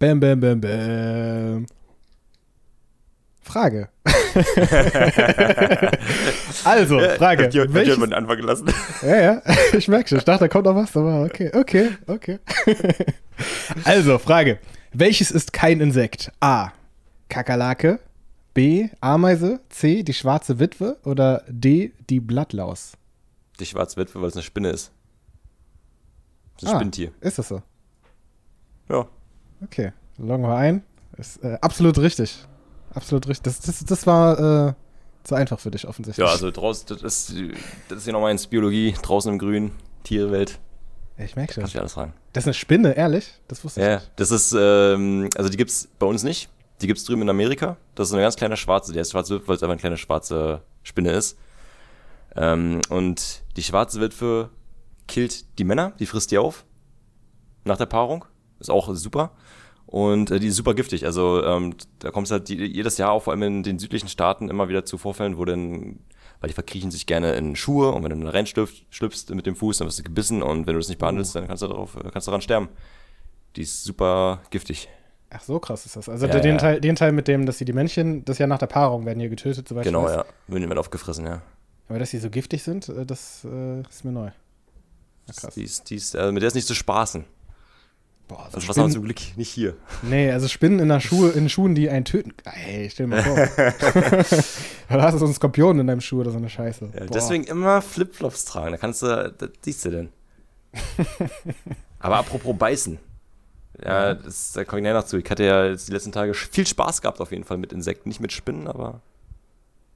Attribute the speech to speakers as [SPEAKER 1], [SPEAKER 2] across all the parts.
[SPEAKER 1] Bam, bam, bam, bam. Frage. also, Frage.
[SPEAKER 2] Die hat
[SPEAKER 1] Welches-
[SPEAKER 2] jemand den Anfang gelassen.
[SPEAKER 1] ja, ja, ich merke schon. Ich dachte, da kommt noch was, aber okay, okay, okay. also, Frage. Welches ist kein Insekt? A. Kakerlake. B. Ameise. C. Die schwarze Witwe. Oder D. Die Blattlaus.
[SPEAKER 2] Die Schwarzwitwe, weil es eine Spinne ist. Das ist ein
[SPEAKER 1] Ah,
[SPEAKER 2] Spinntier.
[SPEAKER 1] Ist das so?
[SPEAKER 2] Ja.
[SPEAKER 1] Okay, loggen wir ein. Ist äh, absolut richtig. Absolut richtig. Das, das, das war äh, zu einfach für dich offensichtlich.
[SPEAKER 2] Ja, also draußen, das ist, das ist ja nochmal ins Biologie, draußen im Grün, Tierwelt,
[SPEAKER 1] ich merke schon.
[SPEAKER 2] kannst du alles fragen.
[SPEAKER 1] Das ist eine Spinne, ehrlich? Das wusste ich
[SPEAKER 2] Ja,
[SPEAKER 1] nicht.
[SPEAKER 2] das ist, ähm, also die gibt's bei uns nicht. Die gibt's drüben in Amerika. Das ist eine ganz kleine schwarze, die heißt schwarze Witwe, weil es einfach eine kleine schwarze Spinne ist. Ähm, und die schwarze Witwe killt die Männer, die frisst die auf. Nach der Paarung. Ist auch super. Und äh, die ist super giftig. Also ähm, da kommt es halt die, jedes Jahr auch, vor allem in den südlichen Staaten, immer wieder zu Vorfällen, wo dann, weil die verkriechen sich gerne in Schuhe und wenn du dann reinschlüpfst schlüpfst mit dem Fuß, dann wirst du gebissen und wenn du das nicht behandelst, dann kannst du darauf, äh, kannst du daran sterben. Die ist super giftig.
[SPEAKER 1] Ach, so krass ist das. Also
[SPEAKER 2] Ja,
[SPEAKER 1] den,
[SPEAKER 2] ja.
[SPEAKER 1] Teil, den Teil mit dem, dass sie die Männchen, das ja nach der Paarung werden hier getötet, soweit
[SPEAKER 2] Genau,
[SPEAKER 1] ich weiß.
[SPEAKER 2] ja. Würden werden aufgefressen, ja.
[SPEAKER 1] Aber dass sie so giftig sind, äh, das äh, ist mir neu. Ja, krass.
[SPEAKER 2] Die ist, die ist, äh, mit der ist nicht zu spaßen.
[SPEAKER 1] Boah, so
[SPEAKER 2] Das was haben wir
[SPEAKER 1] Spinnen,
[SPEAKER 2] zum Glück nicht hier.
[SPEAKER 1] nee, also Spinnen in, der Schuhe, in Schuhen, die einen töten. Ey, stell dir mal vor. da hast du so einen Skorpion in deinem Schuh oder so eine Scheiße.
[SPEAKER 2] Ja, deswegen immer Flipflops tragen. Da kannst du, das siehst du denn. Aber apropos beißen. Ja, das, da komme ich nachher noch zu. Ich hatte ja jetzt die letzten Tage viel Spaß gehabt auf jeden Fall mit Insekten. Nicht mit Spinnen, aber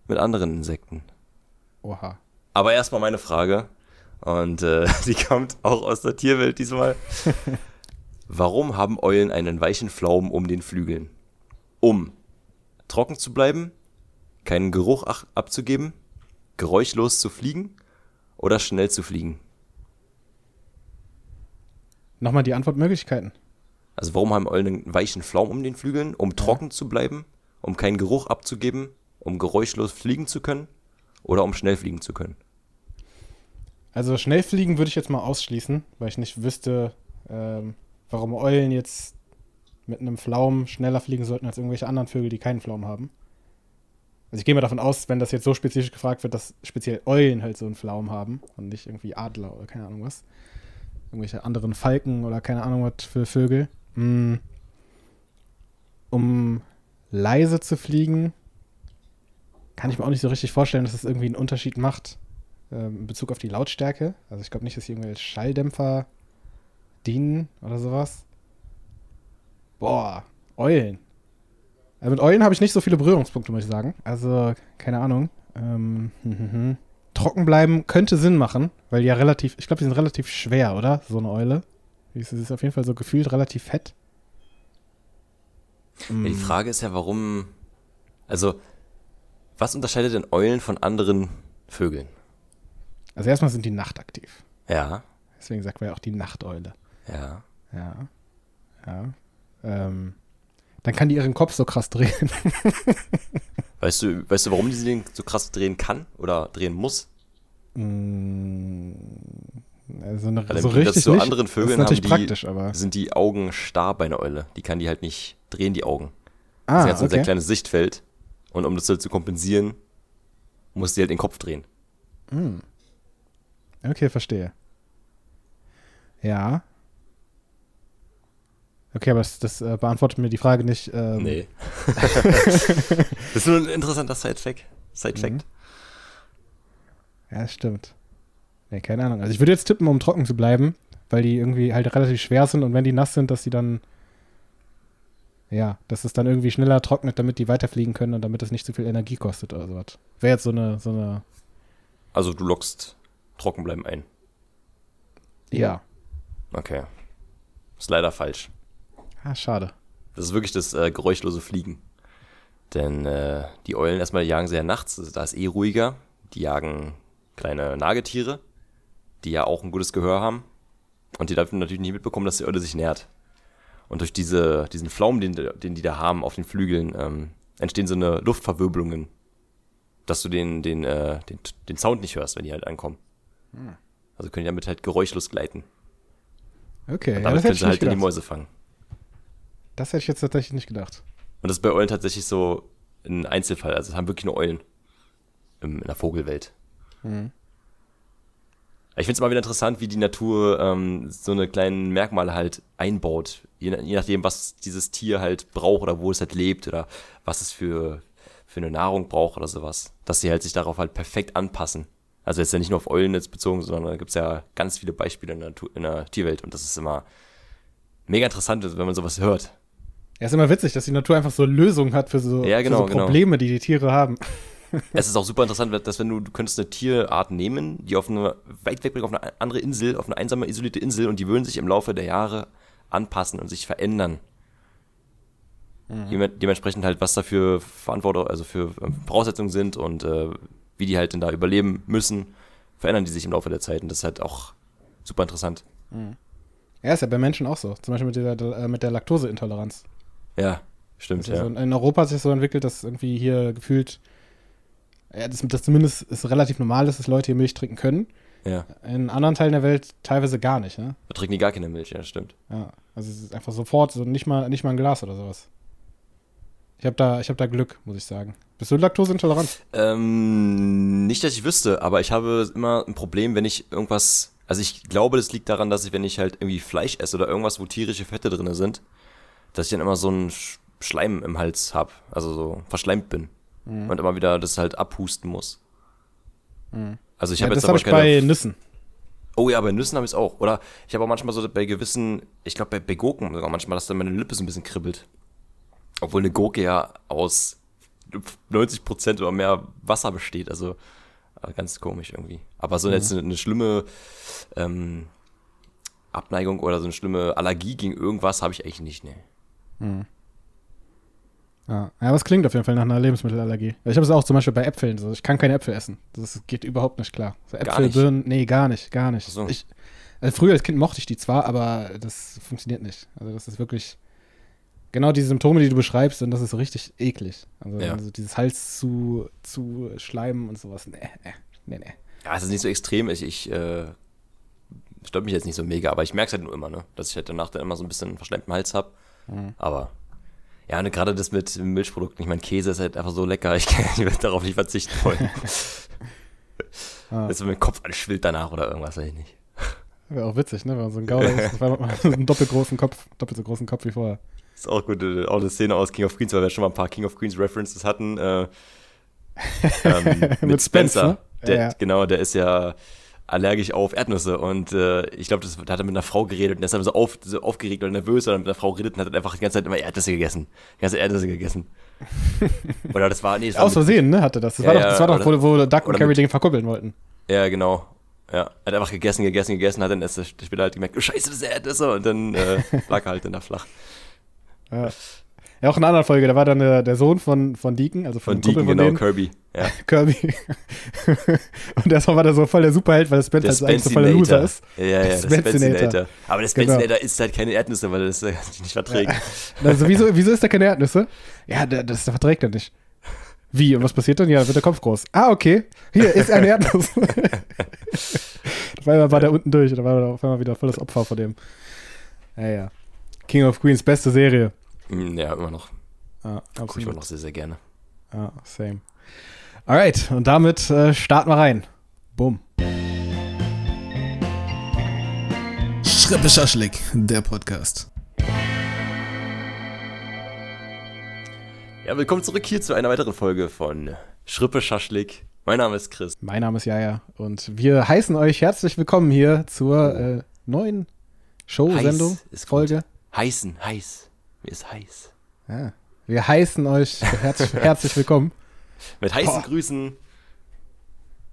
[SPEAKER 2] mit anderen Insekten.
[SPEAKER 1] Oha.
[SPEAKER 2] Aber erstmal meine Frage. Und äh, die kommt auch aus der Tierwelt diesmal. Warum haben Eulen einen weichen Pflaumen um den Flügeln? Um trocken zu bleiben, keinen Geruch abzugeben, geräuschlos zu fliegen oder schnell zu fliegen?
[SPEAKER 1] Nochmal die Antwortmöglichkeiten.
[SPEAKER 2] Also warum haben Eulen einen weichen Pflaumen um den Flügeln? Um trocken zu bleiben, um keinen Geruch abzugeben, um geräuschlos fliegen zu können oder um schnell fliegen zu können?
[SPEAKER 1] Also schnell fliegen würde ich jetzt mal ausschließen, weil ich nicht wüsste, ähm, warum Eulen jetzt mit einem Pflaumen schneller fliegen sollten als irgendwelche anderen Vögel, die keinen Pflaumen haben. Also ich gehe mal davon aus, wenn das jetzt so spezifisch gefragt wird, dass speziell Eulen halt so einen Pflaumen haben und nicht irgendwie Adler oder keine Ahnung was. Irgendwelche anderen Falken oder keine Ahnung was für Vögel. Mm. Um leise zu fliegen, kann ich mir auch nicht so richtig vorstellen, dass das irgendwie einen Unterschied macht ähm, in Bezug auf die Lautstärke. Also ich glaube nicht, dass hier irgendwelche Schalldämpfer dienen oder sowas. Boah, Eulen. Also mit Eulen habe ich nicht so viele Berührungspunkte, muss ich sagen. Also, keine Ahnung. Ähm, hm, hm, hm. Trocken bleiben könnte Sinn machen, weil die ja relativ, ich glaube, die sind relativ schwer, oder? So eine Eule. Die ist, die auf jeden Fall so gefühlt relativ fett.
[SPEAKER 2] Ja,
[SPEAKER 1] Mm.
[SPEAKER 2] die Frage ist ja, warum. Also, was unterscheidet denn Eulen von anderen Vögeln?
[SPEAKER 1] Also erstmal sind die nachtaktiv.
[SPEAKER 2] Ja,
[SPEAKER 1] Deswegen sagt man ja auch die Nachteule.
[SPEAKER 2] Ja.
[SPEAKER 1] Ja. Ja. Ähm, dann kann die ihren Kopf so krass drehen.
[SPEAKER 2] Weißt du, weißt du, warum die den so krass drehen kann oder drehen muss?
[SPEAKER 1] Mm, also eine,
[SPEAKER 2] im
[SPEAKER 1] so richtig
[SPEAKER 2] zu
[SPEAKER 1] nicht.
[SPEAKER 2] anderen
[SPEAKER 1] das
[SPEAKER 2] Vögeln
[SPEAKER 1] ist natürlich
[SPEAKER 2] haben die,
[SPEAKER 1] praktisch, aber.
[SPEAKER 2] sind die Augen starr bei einer Eule. Die kann die halt nicht drehen, die Augen.
[SPEAKER 1] Ah,
[SPEAKER 2] Sie hat so ein sehr
[SPEAKER 1] okay.
[SPEAKER 2] kleines Sichtfeld. Und um das halt zu kompensieren, muss sie halt den Kopf drehen.
[SPEAKER 1] Okay, verstehe. Ja. Okay, aber das, das äh, beantwortet mir die Frage nicht. Ähm,
[SPEAKER 2] Nee. das ist nur ein interessanter Side-Fact. Side-Fact.
[SPEAKER 1] Mhm. Ja, das stimmt. Nee, keine Ahnung. Also ich würde jetzt tippen, um trocken zu bleiben, weil die irgendwie halt relativ schwer sind und wenn die nass sind, dass die dann ja, dass es dann irgendwie schneller trocknet, damit die weiterfliegen können und damit es nicht zu viel Energie kostet oder sowas. Wäre jetzt so eine, so eine,
[SPEAKER 2] Also du lockst Trockenbleiben ein.
[SPEAKER 1] ja.
[SPEAKER 2] Okay. Ist leider falsch.
[SPEAKER 1] Ah, schade.
[SPEAKER 2] Das ist wirklich das äh, geräuschlose Fliegen. Denn äh, die Eulen erstmal jagen sie ja nachts, da ist eh ruhiger. Die jagen kleine Nagetiere, die ja auch ein gutes Gehör haben. Und die dürfen natürlich nicht mitbekommen, dass die Eule sich nährt. Und durch diese, diesen Pflaumen, den, den die da haben auf den Flügeln, ähm, entstehen so eine Luftverwirbelungen, dass du den, den, äh, den, den Sound nicht hörst, wenn die halt ankommen. Also können die damit halt geräuschlos gleiten.
[SPEAKER 1] Okay,
[SPEAKER 2] Und
[SPEAKER 1] ja,
[SPEAKER 2] damit
[SPEAKER 1] das
[SPEAKER 2] können sie halt in die. Mäuse fangen.
[SPEAKER 1] Das hätte ich jetzt tatsächlich nicht gedacht.
[SPEAKER 2] Und das ist bei Eulen tatsächlich so ein Einzelfall. Also es haben wirklich nur Eulen in der Vogelwelt. Mhm. Ich finde es immer wieder interessant, wie die Natur ähm, so eine kleinen Merkmale halt einbaut. Je, je, nachdem, was dieses Tier halt braucht oder wo es halt lebt oder was es für, für eine Nahrung braucht oder sowas. Dass sie halt sich darauf halt perfekt anpassen. Also jetzt ja nicht nur auf Eulen jetzt bezogen, sondern da gibt es ja ganz viele Beispiele in der, in der Tierwelt und das ist immer mega interessant, wenn man sowas hört.
[SPEAKER 1] Ja, ist immer witzig, dass die Natur einfach so Lösungen hat für so,
[SPEAKER 2] ja, genau,
[SPEAKER 1] für so Probleme, genau. die die Tiere haben.
[SPEAKER 2] Es ist auch super interessant, dass wenn du, du könntest eine Tierart nehmen, die auf eine weit wegbringt, auf eine andere Insel, auf eine einsame, isolierte Insel und die würden sich im Laufe der Jahre anpassen und sich verändern. Mhm. Dementsprechend halt, was dafür Verantwortung, also für ähm, Voraussetzungen sind und äh, wie die halt denn da überleben müssen, verändern die sich im Laufe der Zeit und das ist halt auch super interessant.
[SPEAKER 1] Mhm. Ja, ist ja bei Menschen auch so. Zum Beispiel mit der, äh, mit der Laktoseintoleranz.
[SPEAKER 2] Ja, stimmt, ja.
[SPEAKER 1] So in Europa hat sich so entwickelt, dass irgendwie hier gefühlt, ja, das, das zumindest ist relativ normal ist, dass Leute hier Milch trinken können.
[SPEAKER 2] Ja.
[SPEAKER 1] In anderen Teilen der Welt teilweise gar nicht, ne?
[SPEAKER 2] Da trinken die gar keine Milch, ja, das stimmt.
[SPEAKER 1] Ja, also es ist einfach sofort, so nicht mal, nicht mal ein Glas oder sowas. Ich habe da, hab da Glück, muss ich sagen. Bist du laktoseintolerant?
[SPEAKER 2] Ähm, nicht, dass ich wüsste, aber ich habe immer ein Problem, wenn ich irgendwas. Also ich glaube, das liegt daran, dass ich, wenn ich halt irgendwie Fleisch esse oder irgendwas, wo tierische Fette drin sind, dass ich dann immer so einen Schleim im Hals habe, also so verschleimt bin. Mhm. Und immer wieder das halt abhusten muss.
[SPEAKER 1] Mhm.
[SPEAKER 2] Also ich habe ja,
[SPEAKER 1] jetzt das habe ich bei Nüssen.
[SPEAKER 2] Oh ja, bei Nüssen habe ich es auch. Oder ich habe auch manchmal so bei gewissen, ich glaube bei, bei Gurken sogar manchmal, dass dann meine Lippe so ein bisschen kribbelt. Obwohl eine Gurke ja aus 90% oder mehr Wasser besteht. Also äh, ganz komisch irgendwie. Aber so mhm. jetzt eine, eine schlimme ähm, Abneigung oder so eine schlimme Allergie gegen irgendwas habe ich eigentlich nicht, ne.
[SPEAKER 1] Mhm. Ja. ja, aber es klingt auf jeden Fall nach einer Lebensmittelallergie. Ich habe es auch zum Beispiel bei Äpfeln so. Ich kann keine Äpfel essen. Das geht überhaupt nicht klar. So Äpfel, Birnen, nee, gar nicht, gar nicht. So. Ich, also früher als Kind mochte ich die zwar, aber das funktioniert nicht. Also das ist wirklich genau die Symptome, die du beschreibst, und das ist so richtig eklig. Also, ja. also dieses Hals zu, zu schleimen und sowas. Nee, nee, nee, nee.
[SPEAKER 2] Ja, es ist nicht so extrem. Ich, ich äh, stört mich jetzt nicht so mega, aber ich merke es halt nur immer, ne? Dass ich halt danach dann immer so ein bisschen verschleimten Hals habe. Mhm. Aber ja, und gerade das mit Milchprodukten, ich meine, Käse ist halt einfach so lecker, ich, ich werde darauf nicht verzichten wollen. ah. Dass mein Kopf anschwillt danach oder irgendwas, weiß ich nicht.
[SPEAKER 1] Wäre auch witzig, ne? Wenn man so ein Gauder ist, einen doppelt großen Kopf, doppelt so großen Kopf wie vorher.
[SPEAKER 2] Ist auch gut, äh, auch eine Szene aus King of Queens, weil wir schon mal ein paar King of Queens References hatten. Äh, ähm, mit, mit, Spencer. Spence, ne? der, ja. Genau, der ist ja allergisch auf Erdnüsse und äh, ich glaube, da hat er mit einer Frau geredet und der ist dann so, auf, so aufgeregt oder nervös oder mit einer Frau geredet und hat dann einfach die ganze Zeit immer Erdnüsse gegessen. Die ganze Erdnüsse gegessen. oder das war, nee, das
[SPEAKER 1] Aus Versehen, ne, hatte das. Das ja, war doch, das war doch wo, wo Duck und Carrie Dinge verkuppeln wollten.
[SPEAKER 2] Ja, genau. Ja, er hat einfach gegessen, gegessen, gegessen, hat dann erst später halt gemerkt, oh scheiße, das ist Erdnüsse und dann äh, lag er halt dann da flach.
[SPEAKER 1] Ja. Ja, auch in einer anderen Folge, da war dann der, der Sohn von, von Deacon, also von, von Deacon,
[SPEAKER 2] genau, denen. Kirby.
[SPEAKER 1] Ja. Kirby. und erstmal war der so voll der Superheld, weil Spencer
[SPEAKER 2] der
[SPEAKER 1] eigentlich so voll der Loser ist.
[SPEAKER 2] Ja, ja, der Spencinator. Aber der Spencinator genau. isst halt keine Erdnüsse, weil er das nicht verträgt. Ja.
[SPEAKER 1] Also, wieso, wieso isst er keine Erdnüsse? Ja, der, das verträgt er nicht. Wie? Und was passiert dann? Ja, dann wird der Kopf groß. Ah, okay. Hier ist eine Erdnuss. auf einmal war der unten durch und dann war er auf einmal wieder volles Opfer vor dem. Ja, ja. King of Queens, beste Serie.
[SPEAKER 2] Mm, ja, immer noch. Ja, Gucke ich immer noch sehr, sehr gerne.
[SPEAKER 1] Ja, same. Alright, und damit äh, starten wir rein. Bumm. Schrippe Schaschlik, der Podcast.
[SPEAKER 2] Ja, willkommen zurück hier zu einer weiteren Folge von Schrippe Schaschlik. Mein Name ist Chris.
[SPEAKER 1] Mein Name ist Jaja und wir heißen euch herzlich willkommen hier zur äh, neuen Show-Sendung, Folge.
[SPEAKER 2] Heißen, heiß. Mir ist heiß.
[SPEAKER 1] Ja. Wir heißen euch herzlich, herzlich willkommen.
[SPEAKER 2] Mit heißen Boah. Grüßen.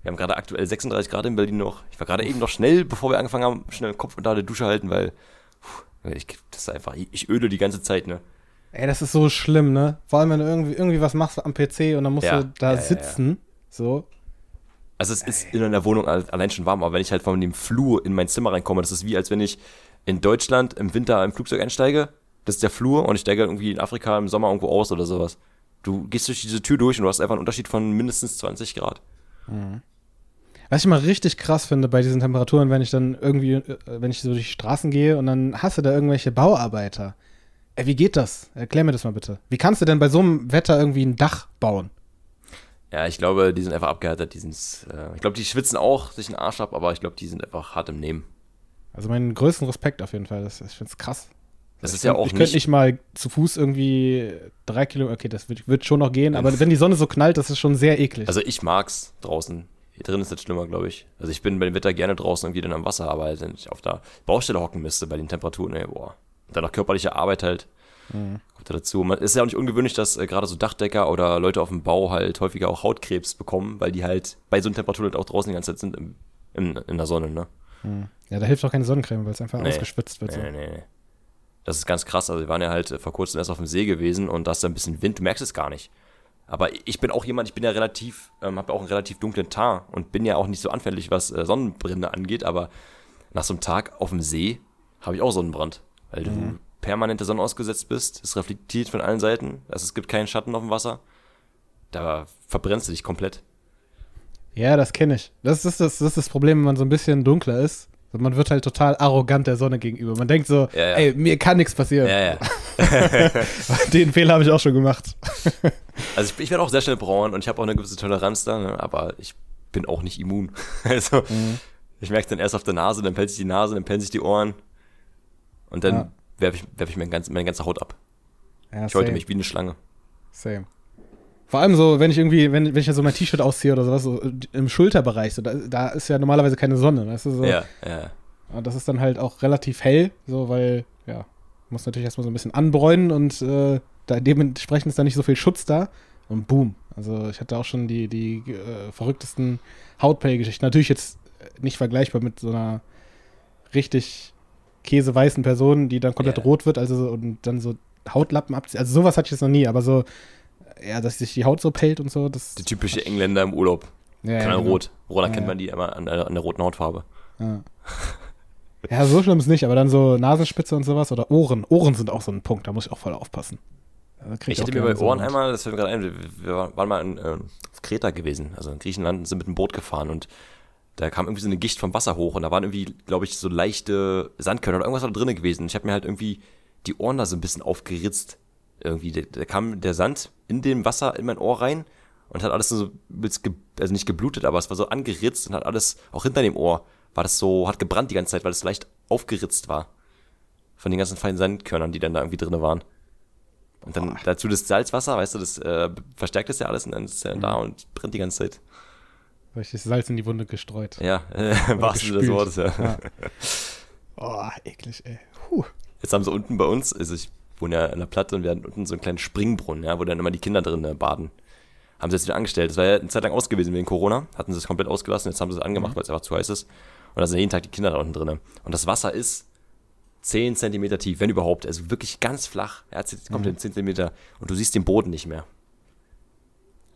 [SPEAKER 2] Wir haben gerade aktuell 36 Grad in Berlin noch. Ich war gerade eben noch schnell, bevor wir angefangen haben, schnell den Kopf unter der Dusche halten, weil puh, ich, das ist einfach, ich öle die ganze Zeit, ne?
[SPEAKER 1] Ey, das ist so schlimm, ne? Vor allem, wenn du irgendwie, irgendwie was machst am PC und dann musst ja, du da ja, sitzen, ja, so.
[SPEAKER 2] Also es ist in der Wohnung allein schon warm, aber wenn ich halt von dem Flur in mein Zimmer reinkomme, das ist wie, als wenn ich in Deutschland im Winter im Flugzeug einsteige das ist der Flur und ich steige irgendwie in Afrika im Sommer irgendwo aus oder sowas. Du gehst durch diese Tür durch und du hast einfach einen Unterschied von mindestens 20 Grad.
[SPEAKER 1] Mhm. Was ich mal richtig krass finde bei diesen Temperaturen, wenn ich dann irgendwie, äh, wenn ich so durch die Straßen gehe und dann hasse da irgendwelche Bauarbeiter, Ey, wie geht das? Erklär mir das mal bitte. Wie kannst du denn bei so einem Wetter irgendwie ein Dach bauen?
[SPEAKER 2] Ja, ich glaube, die sind einfach abgehärtet. Die sind's, äh, ich glaube, die schwitzen auch sich einen Arsch ab, aber ich glaube, die sind einfach hart im Nehmen.
[SPEAKER 1] Also meinen größten Respekt auf jeden Fall. Das, ich finde es krass.
[SPEAKER 2] Das
[SPEAKER 1] ich
[SPEAKER 2] ist ja auch
[SPEAKER 1] Ich könnte
[SPEAKER 2] nicht,
[SPEAKER 1] nicht mal zu Fuß irgendwie drei Kilometer. Okay, das wird, wird schon noch gehen, aber wenn die Sonne so knallt, das ist schon sehr eklig.
[SPEAKER 2] also ich mag's draußen. Hier drin ist das schlimmer, glaube ich. Also ich bin bei dem Wetter gerne draußen irgendwie dann am Wasser, aber halt, wenn ich auf der Baustelle hocken müsste bei den Temperaturen, ey, boah. Und dann noch körperliche Arbeit halt.
[SPEAKER 1] Mhm.
[SPEAKER 2] Kommt da dazu. Man ist ja auch nicht ungewöhnlich, dass äh, gerade so Dachdecker oder Leute auf dem Bau halt häufiger auch Hautkrebs bekommen, weil die halt bei so einer Temperatur halt auch draußen die ganze Zeit sind im, im, in der Sonne, ne?
[SPEAKER 1] Hm. ja, da hilft auch keine Sonnencreme, weil es einfach
[SPEAKER 2] Nee.
[SPEAKER 1] ausgeschwitzt wird. So.
[SPEAKER 2] Nee, nee, nee. Das ist ganz krass. Also wir waren ja halt äh, vor kurzem erst auf dem See gewesen und da ist ein bisschen Wind, du merkst es gar nicht. Aber ich bin auch jemand, ich bin ja relativ, ähm, habe ja auch einen relativ dunklen Teint und bin ja auch nicht so anfällig, was äh, Sonnenbrände angeht, aber nach so einem Tag auf dem See habe ich auch Sonnenbrand. Weil du permanent der Sonne ausgesetzt bist, es reflektiert von allen Seiten, also es gibt keinen Schatten auf dem Wasser. Da verbrennst du dich komplett.
[SPEAKER 1] Ja, das kenne ich. Das ist das, das ist das Problem, wenn man so ein bisschen dunkler ist. So, Man wird halt total arrogant der Sonne gegenüber. Man denkt so,
[SPEAKER 2] Ja, ja.
[SPEAKER 1] ey, mir kann nichts passieren.
[SPEAKER 2] Ja, ja.
[SPEAKER 1] Den Fehler habe ich auch schon gemacht.
[SPEAKER 2] Also ich, ich werde auch sehr schnell braun und ich habe auch eine gewisse Toleranz da, ne? aber ich bin auch nicht immun. Also ich merke dann erst auf der Nase, dann pellt sich die Nase, dann pellen sich die Ohren und dann werfe ich, werf ich meine, ganze, meine ganze Haut ab. Ich häute mich wie eine Schlange.
[SPEAKER 1] Same. Vor allem so, wenn ich irgendwie, wenn, wenn ich ja so mein T-Shirt ausziehe oder sowas, so im Schulterbereich, so, da, da ist ja normalerweise keine Sonne, weißt du, so.
[SPEAKER 2] Ja, ja.
[SPEAKER 1] Und das ist dann halt auch relativ hell, so, weil, ja, muss natürlich erstmal so ein bisschen anbräunen und äh, da dementsprechend ist da nicht so viel Schutz da. Und boom. Also ich hatte auch schon die, die äh, verrücktesten Hautpay-Geschichten. Natürlich jetzt äh, nicht vergleichbar mit so einer richtig käseweißen Person, die dann komplett
[SPEAKER 2] Ja.
[SPEAKER 1] rot wird, also so, und dann so Hautlappen abzieht. Also sowas hatte ich jetzt noch nie, aber so, ja, dass sich die Haut so pellt und so, das.
[SPEAKER 2] Die typische Engländer im Urlaub.
[SPEAKER 1] ja,
[SPEAKER 2] Kann
[SPEAKER 1] ja, genau.
[SPEAKER 2] rot. Woran erkennt
[SPEAKER 1] Ja.
[SPEAKER 2] man die immer an der, an der roten Hautfarbe?
[SPEAKER 1] Ja. ja, so schlimm ist nicht, aber dann so Nasenspitze und sowas oder Ohren. Ohren sind auch so ein Punkt, da muss ich auch voll aufpassen.
[SPEAKER 2] Ich hatte mir bei
[SPEAKER 1] so
[SPEAKER 2] Ohren
[SPEAKER 1] Haut.
[SPEAKER 2] einmal, das fällt mir gerade ein, wir, wir waren mal in, äh, auf Kreta gewesen, also in Griechenland, sind mit dem Boot gefahren und da kam irgendwie so eine Gicht vom Wasser hoch und da waren irgendwie, glaube ich, so leichte Sandkörner oder irgendwas da drinnen gewesen. Ich habe mir halt irgendwie die Ohren da so ein bisschen aufgeritzt. Irgendwie, da, da kam der Sand in dem Wasser in mein Ohr rein und hat alles so, also nicht geblutet, aber es war so angeritzt und hat alles, auch hinter dem Ohr, war das so, hat gebrannt die ganze Zeit, weil es leicht aufgeritzt war. Von den ganzen feinen Sandkörnern, die dann da irgendwie drinne waren. Und dann dazu das Salzwasser, weißt du, das äh, verstärkt das ja alles und dann ist es ja da und brennt die ganze Zeit.
[SPEAKER 1] Richtig Salz in die Wunde gestreut.
[SPEAKER 2] Ja, äh, Sinne des
[SPEAKER 1] gespült.
[SPEAKER 2] Wortes, ja.
[SPEAKER 1] Ja. Oh, eklig, ey. Puh.
[SPEAKER 2] Jetzt haben sie unten bei uns, also ich wohne ja in der Platte und wir hatten unten so einen kleinen Springbrunnen, ja, wo dann immer die Kinder drin äh, baden. Haben sie jetzt wieder angestellt. Das war ja eine Zeit lang aus gewesen wegen Corona. Hatten sie es komplett ausgelassen. Jetzt haben sie es angemacht, weil es einfach zu heiß ist. Und da sind jeden Tag die Kinder da unten drin. Und das Wasser ist 10 Zentimeter tief, wenn überhaupt. Also wirklich ganz flach. Er hat kommt in 10 Zentimeter und du siehst den Boden nicht mehr.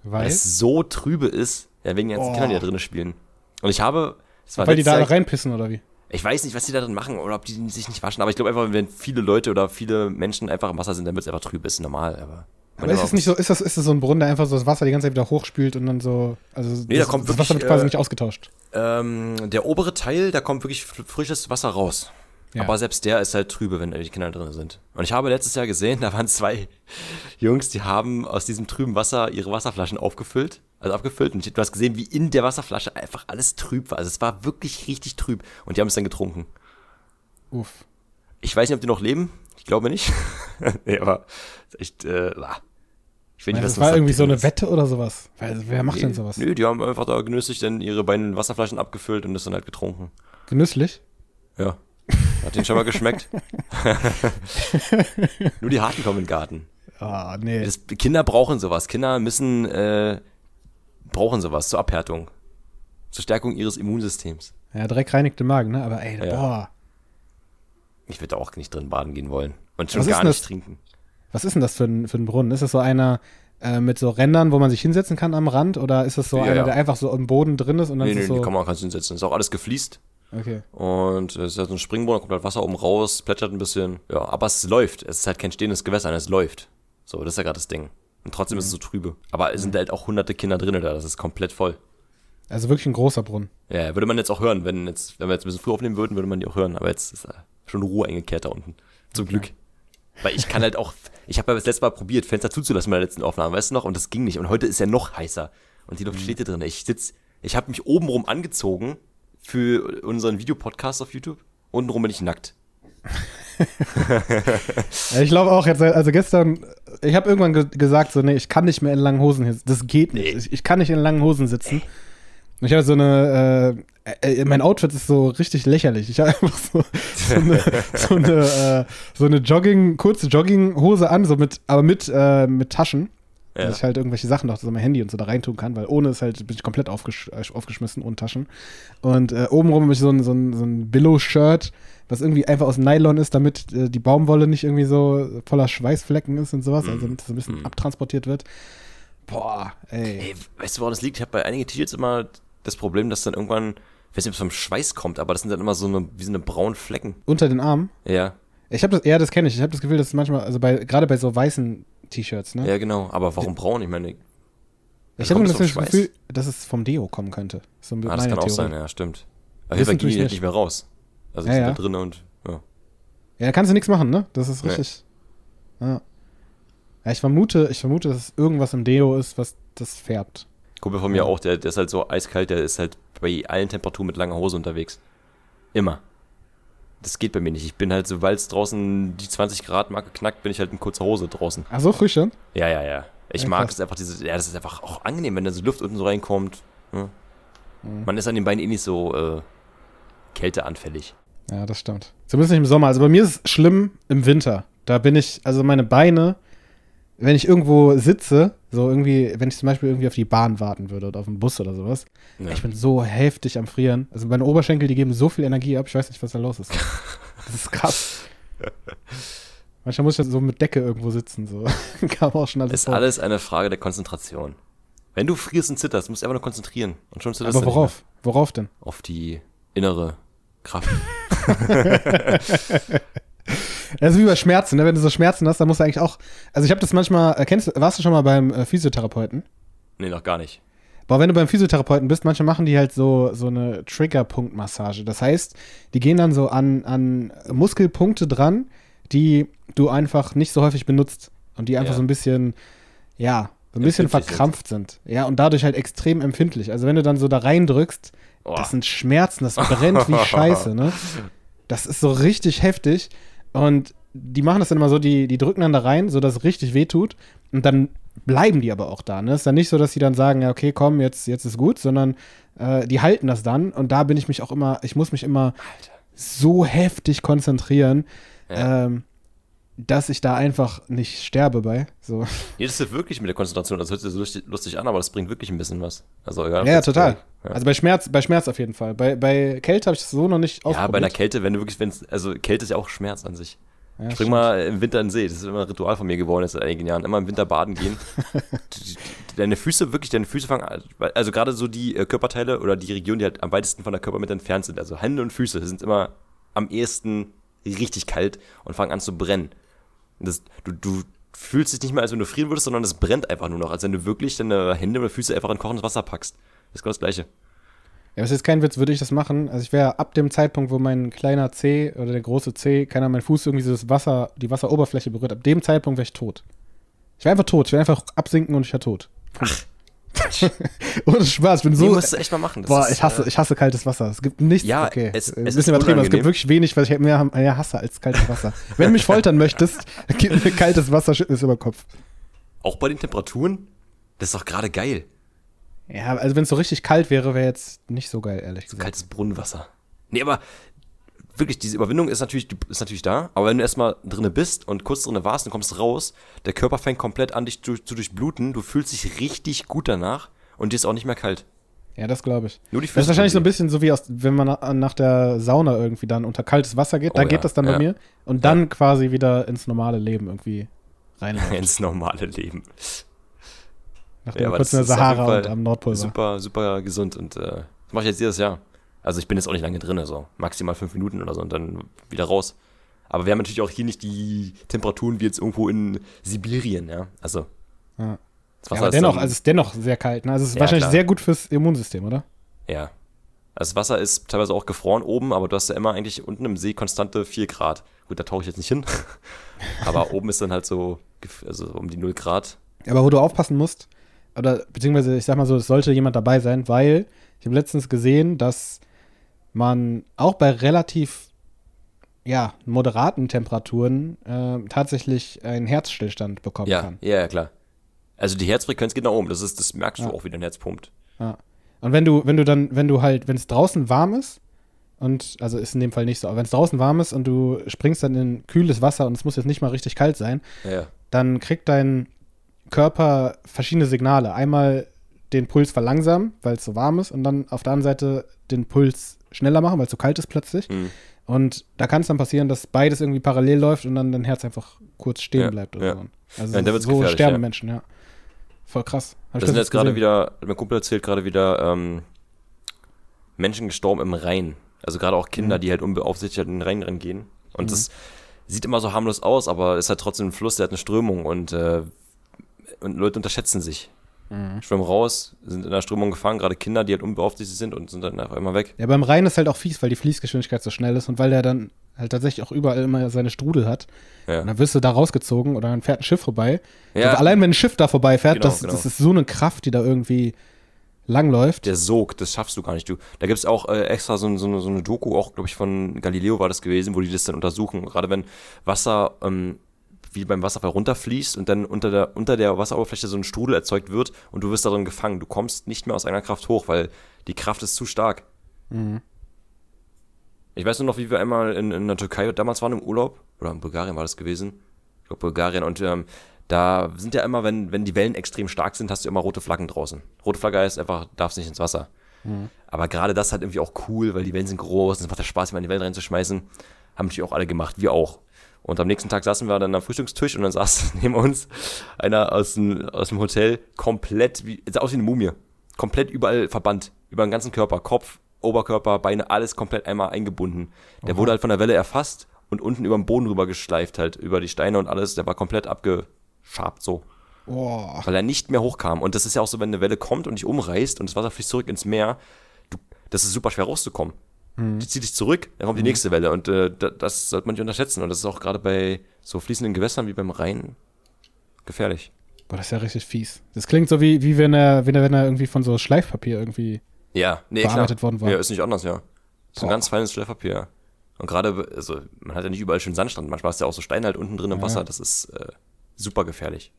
[SPEAKER 2] Weil
[SPEAKER 1] Weil,
[SPEAKER 2] es so trübe ist, ja, wegen den ganzen
[SPEAKER 1] Oh.
[SPEAKER 2] Kindern, die da drinnen spielen. Und ich habe, es war
[SPEAKER 1] weil die da
[SPEAKER 2] Jahr-
[SPEAKER 1] reinpissen oder wie?
[SPEAKER 2] Ich weiß nicht, was die da drin machen oder ob die sich nicht waschen, aber ich glaube einfach, wenn viele Leute oder viele Menschen einfach im Wasser sind, dann wird es einfach trüb, ist normal, aber.
[SPEAKER 1] Aber ist das nicht so, ist das, ist das so ein Brunnen, der einfach so das Wasser die ganze Zeit wieder hochspült und dann so, also
[SPEAKER 2] Nee, da
[SPEAKER 1] das,
[SPEAKER 2] kommt
[SPEAKER 1] das Wasser
[SPEAKER 2] wirklich,
[SPEAKER 1] wird quasi
[SPEAKER 2] äh,
[SPEAKER 1] nicht ausgetauscht.
[SPEAKER 2] Ähm, der obere Teil, da kommt wirklich fr- frisches Wasser raus.
[SPEAKER 1] Ja.
[SPEAKER 2] Aber selbst der ist halt trübe, wenn die Kinder drin sind. Und ich habe letztes Jahr gesehen, da waren zwei Jungs, die haben aus diesem trüben Wasser ihre Wasserflaschen aufgefüllt, also abgefüllt. Und du hast gesehen, wie in der Wasserflasche einfach alles trüb war. Also es war wirklich richtig trüb. Und die haben es dann getrunken.
[SPEAKER 1] Uff.
[SPEAKER 2] Ich weiß nicht, ob die noch leben. Ich glaube nicht. nee, aber echt, äh, ich will nicht wissen,
[SPEAKER 1] das war irgendwie so eine. Wette oder sowas. Weil, wer macht denn sowas?
[SPEAKER 2] Nö, die haben einfach da genüsslich dann ihre beiden Wasserflaschen abgefüllt und das dann halt getrunken.
[SPEAKER 1] Genüsslich?
[SPEAKER 2] Ja. Hat denen schon mal geschmeckt. Nur die Harten kommen in den Garten.
[SPEAKER 1] Ah, nee.
[SPEAKER 2] Das, Kinder brauchen sowas. Kinder müssen, äh, brauchen sowas zur Abhärtung. Zur Stärkung ihres Immunsystems.
[SPEAKER 1] Ja, Dreck reinigt den Magen, ne? Aber ey,
[SPEAKER 2] Ja.
[SPEAKER 1] boah.
[SPEAKER 2] Ich würde auch nicht drin baden gehen wollen. Und schon
[SPEAKER 1] Was
[SPEAKER 2] gar nicht
[SPEAKER 1] das?
[SPEAKER 2] trinken.
[SPEAKER 1] Was ist denn das für ein, für ein Brunnen? Ist das so einer äh, mit so Rändern, wo man sich hinsetzen kann am Rand? Oder ist das so
[SPEAKER 2] Ja,
[SPEAKER 1] einer,
[SPEAKER 2] ja.
[SPEAKER 1] der einfach so im Boden drin ist und dann
[SPEAKER 2] Nee,
[SPEAKER 1] ist
[SPEAKER 2] nee,
[SPEAKER 1] es
[SPEAKER 2] nee,
[SPEAKER 1] so.
[SPEAKER 2] kann man kannst du hinsetzen. Ist auch alles gefliest.
[SPEAKER 1] Okay.
[SPEAKER 2] Und es ist halt so ein Springbrunnen, da kommt halt Wasser oben raus, plätschert ein bisschen. Ja, aber es läuft. Es ist halt kein stehendes Gewässer, es läuft. So, das ist ja gerade das Ding. Und trotzdem ist es so trübe. Aber es sind halt auch hunderte Kinder drin da, das ist komplett voll.
[SPEAKER 1] Also wirklich ein großer Brunnen.
[SPEAKER 2] Ja, würde man jetzt auch hören, wenn jetzt, wenn wir jetzt ein bisschen früh aufnehmen würden, würde man die auch hören. Aber jetzt ist äh, schon Ruhe eingekehrt da unten. Zum Glück. Weil ich kann halt auch, ich habe ja das letzte Mal probiert, Fenster zuzulassen bei der letzten Aufnahme, weißt du noch? Und das ging nicht. Und heute ist ja noch heißer. Und die Luft steht hier drin. Ich sitz, ich habe mich obenrum angezogen für unseren Videopodcast auf YouTube. Untenrum bin ich nackt.
[SPEAKER 1] Ich glaube auch jetzt, also gestern, ich habe irgendwann ge gesagt, so, nee, ich kann nicht mehr in langen Hosen hier, das geht nicht. Ich, ich kann nicht in langen Hosen sitzen. Und ich hatte so eine, äh, äh, mein Outfit ist so richtig lächerlich. Ich habe einfach so, so eine, so eine, äh, so eine Jogging, kurze Jogginghose an, so mit, aber mit, äh, mit Taschen.
[SPEAKER 2] Ja.
[SPEAKER 1] Dass ich halt irgendwelche Sachen noch so mein Handy und so da reintun kann, weil ohne ist halt, bin ich komplett aufgesch äh, aufgeschmissen, ohne Taschen. Und äh, obenrum habe ich so ein, so ein, so ein Billo-Shirt, was irgendwie einfach aus Nylon ist, damit äh, die Baumwolle nicht irgendwie so voller Schweißflecken ist und sowas, also damit es so ein bisschen
[SPEAKER 2] Mhm.
[SPEAKER 1] abtransportiert wird. Boah, ey.
[SPEAKER 2] Ey, weißt du, woran das liegt? Ich habe bei einigen T-Shirts immer das Problem, dass dann irgendwann, ich weiß nicht, ob es vom Schweiß kommt, aber das sind dann immer so eine, wie so eine braunen Flecken.
[SPEAKER 1] Unter den Armen.
[SPEAKER 2] Ja,
[SPEAKER 1] Ich habe das, ja, das kenne ich. Ich habe das Gefühl, dass es manchmal, also bei, gerade bei so weißen T-Shirts, ne?
[SPEAKER 2] ja, genau. Aber warum braun? Ich meine,
[SPEAKER 1] ich habe
[SPEAKER 2] kommt
[SPEAKER 1] das,
[SPEAKER 2] das?
[SPEAKER 1] Gefühl, dass es vom Deo kommen könnte. So
[SPEAKER 2] ah, das kann auch
[SPEAKER 1] Theorie.
[SPEAKER 2] sein, ja, stimmt. Aber Hilfe halt
[SPEAKER 1] nicht.
[SPEAKER 2] mehr raus. Also
[SPEAKER 1] Ja,
[SPEAKER 2] sind
[SPEAKER 1] ja.
[SPEAKER 2] da drin und, ja.
[SPEAKER 1] Ja, da kannst du nichts machen, ne? Das ist
[SPEAKER 2] Nee.
[SPEAKER 1] richtig. Ja. ja. Ich vermute, ich vermute, dass es irgendwas im Deo ist, was das färbt.
[SPEAKER 2] Kumpel von mir auch, der, der ist halt so eiskalt, der ist halt bei allen Temperaturen mit langer Hose unterwegs. Immer. Das geht bei mir nicht. Ich bin halt, sobald es draußen die 20 Grad Marke knackt, bin ich halt in kurzer Hose draußen.
[SPEAKER 1] Ach so, früh schon?
[SPEAKER 2] Ja, ja, ja. Ich
[SPEAKER 1] Ja,
[SPEAKER 2] mag es einfach, diese, ja, das ist einfach auch angenehm, wenn da so Luft unten so reinkommt. Ne?
[SPEAKER 1] Mhm.
[SPEAKER 2] Man ist an den Beinen eh nicht so äh, kälteanfällig.
[SPEAKER 1] Ja, das stimmt. Zumindest nicht im Sommer. Also bei mir ist es schlimm im Winter. Da bin ich, also meine Beine, wenn ich irgendwo sitze, so irgendwie, wenn ich zum Beispiel irgendwie auf die Bahn warten würde oder auf den Bus oder sowas,
[SPEAKER 2] Ja.
[SPEAKER 1] ich bin so heftig am Frieren. Also meine Oberschenkel, die geben so viel Energie ab, ich weiß nicht, was da los ist. Das ist krass. Manchmal muss ich so mit Decke irgendwo sitzen, so. Kam auch schon alles
[SPEAKER 2] ist
[SPEAKER 1] vor.
[SPEAKER 2] alles eine Frage der Konzentration. Wenn du frierst und zitterst, musst du einfach nur konzentrieren. Und schon zitterst
[SPEAKER 1] Aber worauf? Worauf denn?
[SPEAKER 2] Auf die innere Kraft.
[SPEAKER 1] Also wie bei Schmerzen, ne? Wenn du so Schmerzen hast, dann musst du eigentlich auch. Also ich habe das manchmal, äh, kennst du, warst du schon mal beim äh, Physiotherapeuten?
[SPEAKER 2] nee, noch gar nicht.
[SPEAKER 1] Boah, wenn du beim Physiotherapeuten bist, manche machen die halt so, so eine Triggerpunktmassage. Das heißt, die gehen dann so an, an Muskelpunkte dran, die du einfach nicht so häufig benutzt und die einfach
[SPEAKER 2] Ja.
[SPEAKER 1] so ein bisschen, ja, so ein bisschen verkrampft sind. Ja, und dadurch halt extrem empfindlich. Also wenn du dann so da reindrückst,
[SPEAKER 2] Oh.
[SPEAKER 1] das sind Schmerzen, das brennt wie Scheiße, ne? Das ist so richtig heftig. Und die machen das dann immer so, die, die drücken dann da rein, sodass es richtig weh tut. Und dann bleiben die aber auch da. Ne? Ist dann nicht so, dass sie dann sagen, ja, okay, komm, jetzt, jetzt ist gut, sondern äh, die halten das dann. Und da bin ich mich auch immer, ich muss mich immer so heftig konzentrieren,
[SPEAKER 2] Ja.
[SPEAKER 1] ähm, dass ich da einfach nicht sterbe bei. So.
[SPEAKER 2] Nee, das ist wirklich mit der Konzentration. Das hört sich so lustig, an, aber das bringt wirklich ein bisschen was. Also egal.
[SPEAKER 1] Ja, total.
[SPEAKER 2] Ja.
[SPEAKER 1] Also bei Schmerz, bei Schmerz auf jeden Fall. Bei, bei Kälte habe ich das so noch nicht
[SPEAKER 2] ja, bei einer
[SPEAKER 1] ausprobiert.
[SPEAKER 2] Kälte, wenn du wirklich, wenn's, also Kälte ist ja auch Schmerz an sich.
[SPEAKER 1] Ja,
[SPEAKER 2] Spring
[SPEAKER 1] stimmt.
[SPEAKER 2] mal im Winter in den See. Das ist immer ein Ritual von mir geworden jetzt seit einigen Jahren. Immer im Winter baden gehen. deine Füße, wirklich, deine Füße fangen an, also gerade so die äh, Körperteile oder die Regionen, die halt am weitesten von der Körpermitte entfernt sind, also Hände und Füße, sind immer am ehesten richtig kalt und fangen an zu brennen. Das, du, du fühlst dich nicht mehr, als wenn du frieren würdest, sondern es brennt einfach nur noch, als wenn du wirklich deine Hände oder Füße einfach in kochendes Wasser packst. Das ist genau das Gleiche.
[SPEAKER 1] Ja, das ist jetzt kein Witz, würde ich das machen. Also ich wäre ab dem Zeitpunkt, wo mein kleiner C oder der große C, keiner mein Fuß irgendwie so das Wasser, die Wasseroberfläche berührt, ab dem Zeitpunkt wäre ich tot. Ich wäre einfach tot. Ich wäre einfach absinken und ich wäre tot. Ohne Spaß, ich bin
[SPEAKER 2] So
[SPEAKER 1] so.
[SPEAKER 2] musst du echt mal machen. Das
[SPEAKER 1] Boah,
[SPEAKER 2] ist,
[SPEAKER 1] ich hasse,
[SPEAKER 2] äh,
[SPEAKER 1] ich hasse kaltes Wasser. Es gibt nichts.
[SPEAKER 2] Ja,
[SPEAKER 1] okay.
[SPEAKER 2] es-
[SPEAKER 1] Ein
[SPEAKER 2] es
[SPEAKER 1] bisschen
[SPEAKER 2] ist
[SPEAKER 1] übertrieben, es gibt wirklich wenig, was ich mehr, mehr hasse als kaltes Wasser. Wenn du mich foltern möchtest, gib mir kaltes Wasser, schütt mir über den Kopf.
[SPEAKER 2] Auch bei den Temperaturen? Das ist doch gerade geil.
[SPEAKER 1] Ja, also wenn es so richtig kalt wäre, wäre jetzt nicht so geil, ehrlich
[SPEAKER 2] So
[SPEAKER 1] gesagt.
[SPEAKER 2] kaltes Brunnenwasser. Nee, aber wirklich, diese Überwindung ist natürlich, ist natürlich da, aber wenn du erstmal drinne bist und kurz drinne warst und kommst raus, der Körper fängt komplett an, dich zu, zu durchbluten, du fühlst dich richtig gut danach und dir ist auch nicht mehr kalt.
[SPEAKER 1] Ja, das glaube ich.
[SPEAKER 2] Nur die
[SPEAKER 1] Das ist wahrscheinlich so ein bisschen so wie aus, wenn man na- nach der Sauna irgendwie dann unter kaltes Wasser geht,
[SPEAKER 2] Oh
[SPEAKER 1] da
[SPEAKER 2] ja,
[SPEAKER 1] geht das dann bei
[SPEAKER 2] ja.
[SPEAKER 1] mir und dann quasi wieder ins normale Leben irgendwie reinläuft.
[SPEAKER 2] ins normale Leben.
[SPEAKER 1] Nachdem
[SPEAKER 2] Ja,
[SPEAKER 1] kurz in der Sahara und am Nordpol war.
[SPEAKER 2] Super, super gesund und äh, das mache ich jetzt jedes Jahr. Also ich bin jetzt auch nicht lange drin, so maximal fünf Minuten oder so und dann wieder raus. Aber wir haben natürlich auch hier nicht die Temperaturen wie jetzt irgendwo in Sibirien, ja. Also
[SPEAKER 1] Ja. Ja, aber dennoch,
[SPEAKER 2] dann-
[SPEAKER 1] also es ist dennoch sehr kalt. Ne? Also es ist
[SPEAKER 2] Ja,
[SPEAKER 1] wahrscheinlich
[SPEAKER 2] klar.
[SPEAKER 1] sehr gut fürs Immunsystem, oder?
[SPEAKER 2] Ja. Also das Wasser ist teilweise auch gefroren oben, aber du hast ja immer eigentlich unten im See konstante 4 Grad. Gut, da tauche ich jetzt nicht hin. Aber oben ist dann halt so, also um die 0 Grad.
[SPEAKER 1] Aber wo du aufpassen musst, oder beziehungsweise ich sag mal so, es sollte jemand dabei sein, weil ich habe letztens gesehen, dass man auch bei relativ ja, moderaten Temperaturen äh, tatsächlich einen Herzstillstand bekommen
[SPEAKER 2] ja,
[SPEAKER 1] kann.
[SPEAKER 2] Ja, ja, klar. Also die Herzfrequenz geht nach oben, das, ist, das merkst
[SPEAKER 1] ja.
[SPEAKER 2] du auch, wie dein Herz pumpt.
[SPEAKER 1] Ja. Und wenn du, wenn du dann, wenn du halt, wenn es draußen warm ist, und also ist in dem Fall nicht so, aber wenn es draußen warm ist und du springst dann in kühles Wasser und es muss jetzt nicht mal richtig kalt sein,
[SPEAKER 2] ja.
[SPEAKER 1] dann kriegt dein Körper verschiedene Signale. Einmal den Puls verlangsamen, weil es so warm ist, und dann auf der anderen Seite den Puls schneller machen, weil es so kalt ist plötzlich.
[SPEAKER 2] Mhm.
[SPEAKER 1] Und da kann es dann passieren, dass beides irgendwie parallel läuft und dann dein Herz einfach kurz stehen
[SPEAKER 2] Ja,
[SPEAKER 1] bleibt oder
[SPEAKER 2] ja.
[SPEAKER 1] so. Also
[SPEAKER 2] Ja,
[SPEAKER 1] so sterben
[SPEAKER 2] ja.
[SPEAKER 1] Menschen, ja. Voll krass. Hab ich
[SPEAKER 2] Da sind
[SPEAKER 1] das
[SPEAKER 2] jetzt gerade wieder, mein Kumpel erzählt gerade wieder, ähm, Menschen gestorben im Rhein. Also gerade auch
[SPEAKER 1] Mhm.
[SPEAKER 2] Kinder, die halt unbeaufsichtigt in den Rhein reingehen. Und das sieht immer so harmlos aus, aber ist halt trotzdem ein Fluss, der hat eine Strömung und, äh, und Leute unterschätzen sich.
[SPEAKER 1] Mhm.
[SPEAKER 2] Schwimmen raus, sind in der Strömung gefangen, gerade Kinder, die halt unbeaufsichtigt sind und sind dann einfach immer weg.
[SPEAKER 1] Ja, beim Rhein ist halt auch fies, weil die Fließgeschwindigkeit so schnell ist und weil der dann halt tatsächlich auch überall immer seine Strudel hat.
[SPEAKER 2] Ja.
[SPEAKER 1] Und dann wirst du da rausgezogen oder dann fährt ein Schiff vorbei.
[SPEAKER 2] Ja.
[SPEAKER 1] Also allein wenn ein Schiff da vorbeifährt,
[SPEAKER 2] Genau,
[SPEAKER 1] das,
[SPEAKER 2] genau.
[SPEAKER 1] das ist so eine Kraft, die da irgendwie langläuft.
[SPEAKER 2] Der Sog, das schaffst du gar nicht. Du, da gibt es auch äh, extra so, so, eine- so eine Doku, auch glaube ich von Galileo war das gewesen, wo die das dann untersuchen. Gerade wenn Wasser ähm, wie beim Wasserfall runterfließt und dann unter der, unter der Wasseroberfläche so ein Strudel erzeugt wird und du wirst darin gefangen. Du kommst nicht mehr aus eigener Kraft hoch, weil die Kraft ist zu stark.
[SPEAKER 1] Mhm.
[SPEAKER 2] Ich weiß nur noch, wie wir einmal in, in der Türkei damals waren im Urlaub, oder in Bulgarien war das gewesen. Ich glaube Bulgarien und ähm, da sind ja immer, wenn, wenn die Wellen extrem stark sind, hast du immer rote Flaggen draußen. Rote Flagge heißt einfach, darfst nicht ins Wasser. Aber gerade das hat irgendwie auch cool, weil die Wellen sind groß, es macht ja Spaß, immer in die Wellen reinzuschmeißen. Haben natürlich auch alle gemacht, wir auch. Und am nächsten Tag saßen wir dann am Frühstückstisch und dann saß neben uns einer aus dem, aus dem Hotel komplett, wie, sah aus wie eine Mumie. Komplett überall verbannt. Über den ganzen Körper. Kopf, Oberkörper, Beine, alles komplett einmal eingebunden. Der wurde halt von der Welle erfasst und unten über den Boden rüber geschleift, halt über die Steine und alles. Der war komplett abgeschabt so.
[SPEAKER 1] Boah.
[SPEAKER 2] Weil er nicht mehr hochkam. Und das ist ja auch so, wenn eine Welle kommt und dich umreißt und das Wasser fließt zurück ins Meer, du, das ist super schwer rauszukommen. Die zieht dich zurück, dann kommt die nächste Welle und äh, da, das sollte man nicht unterschätzen. Und das ist auch gerade bei so fließenden Gewässern wie beim Rhein gefährlich.
[SPEAKER 1] Boah, das ist ja richtig fies. Das klingt so wie, wie wenn er, wenn er, wenn er irgendwie von so Schleifpapier irgendwie.
[SPEAKER 2] Ja, nee,
[SPEAKER 1] Bearbeitet
[SPEAKER 2] klar.
[SPEAKER 1] worden war.
[SPEAKER 2] Ja, ist nicht anders, ja. So ein ganz feines Schleifpapier. ja. Und gerade, also man hat ja nicht überall schön Sandstrand, manchmal ist ja auch so Steine halt unten drin im
[SPEAKER 1] Ja.
[SPEAKER 2] Wasser, das ist äh, super gefährlich.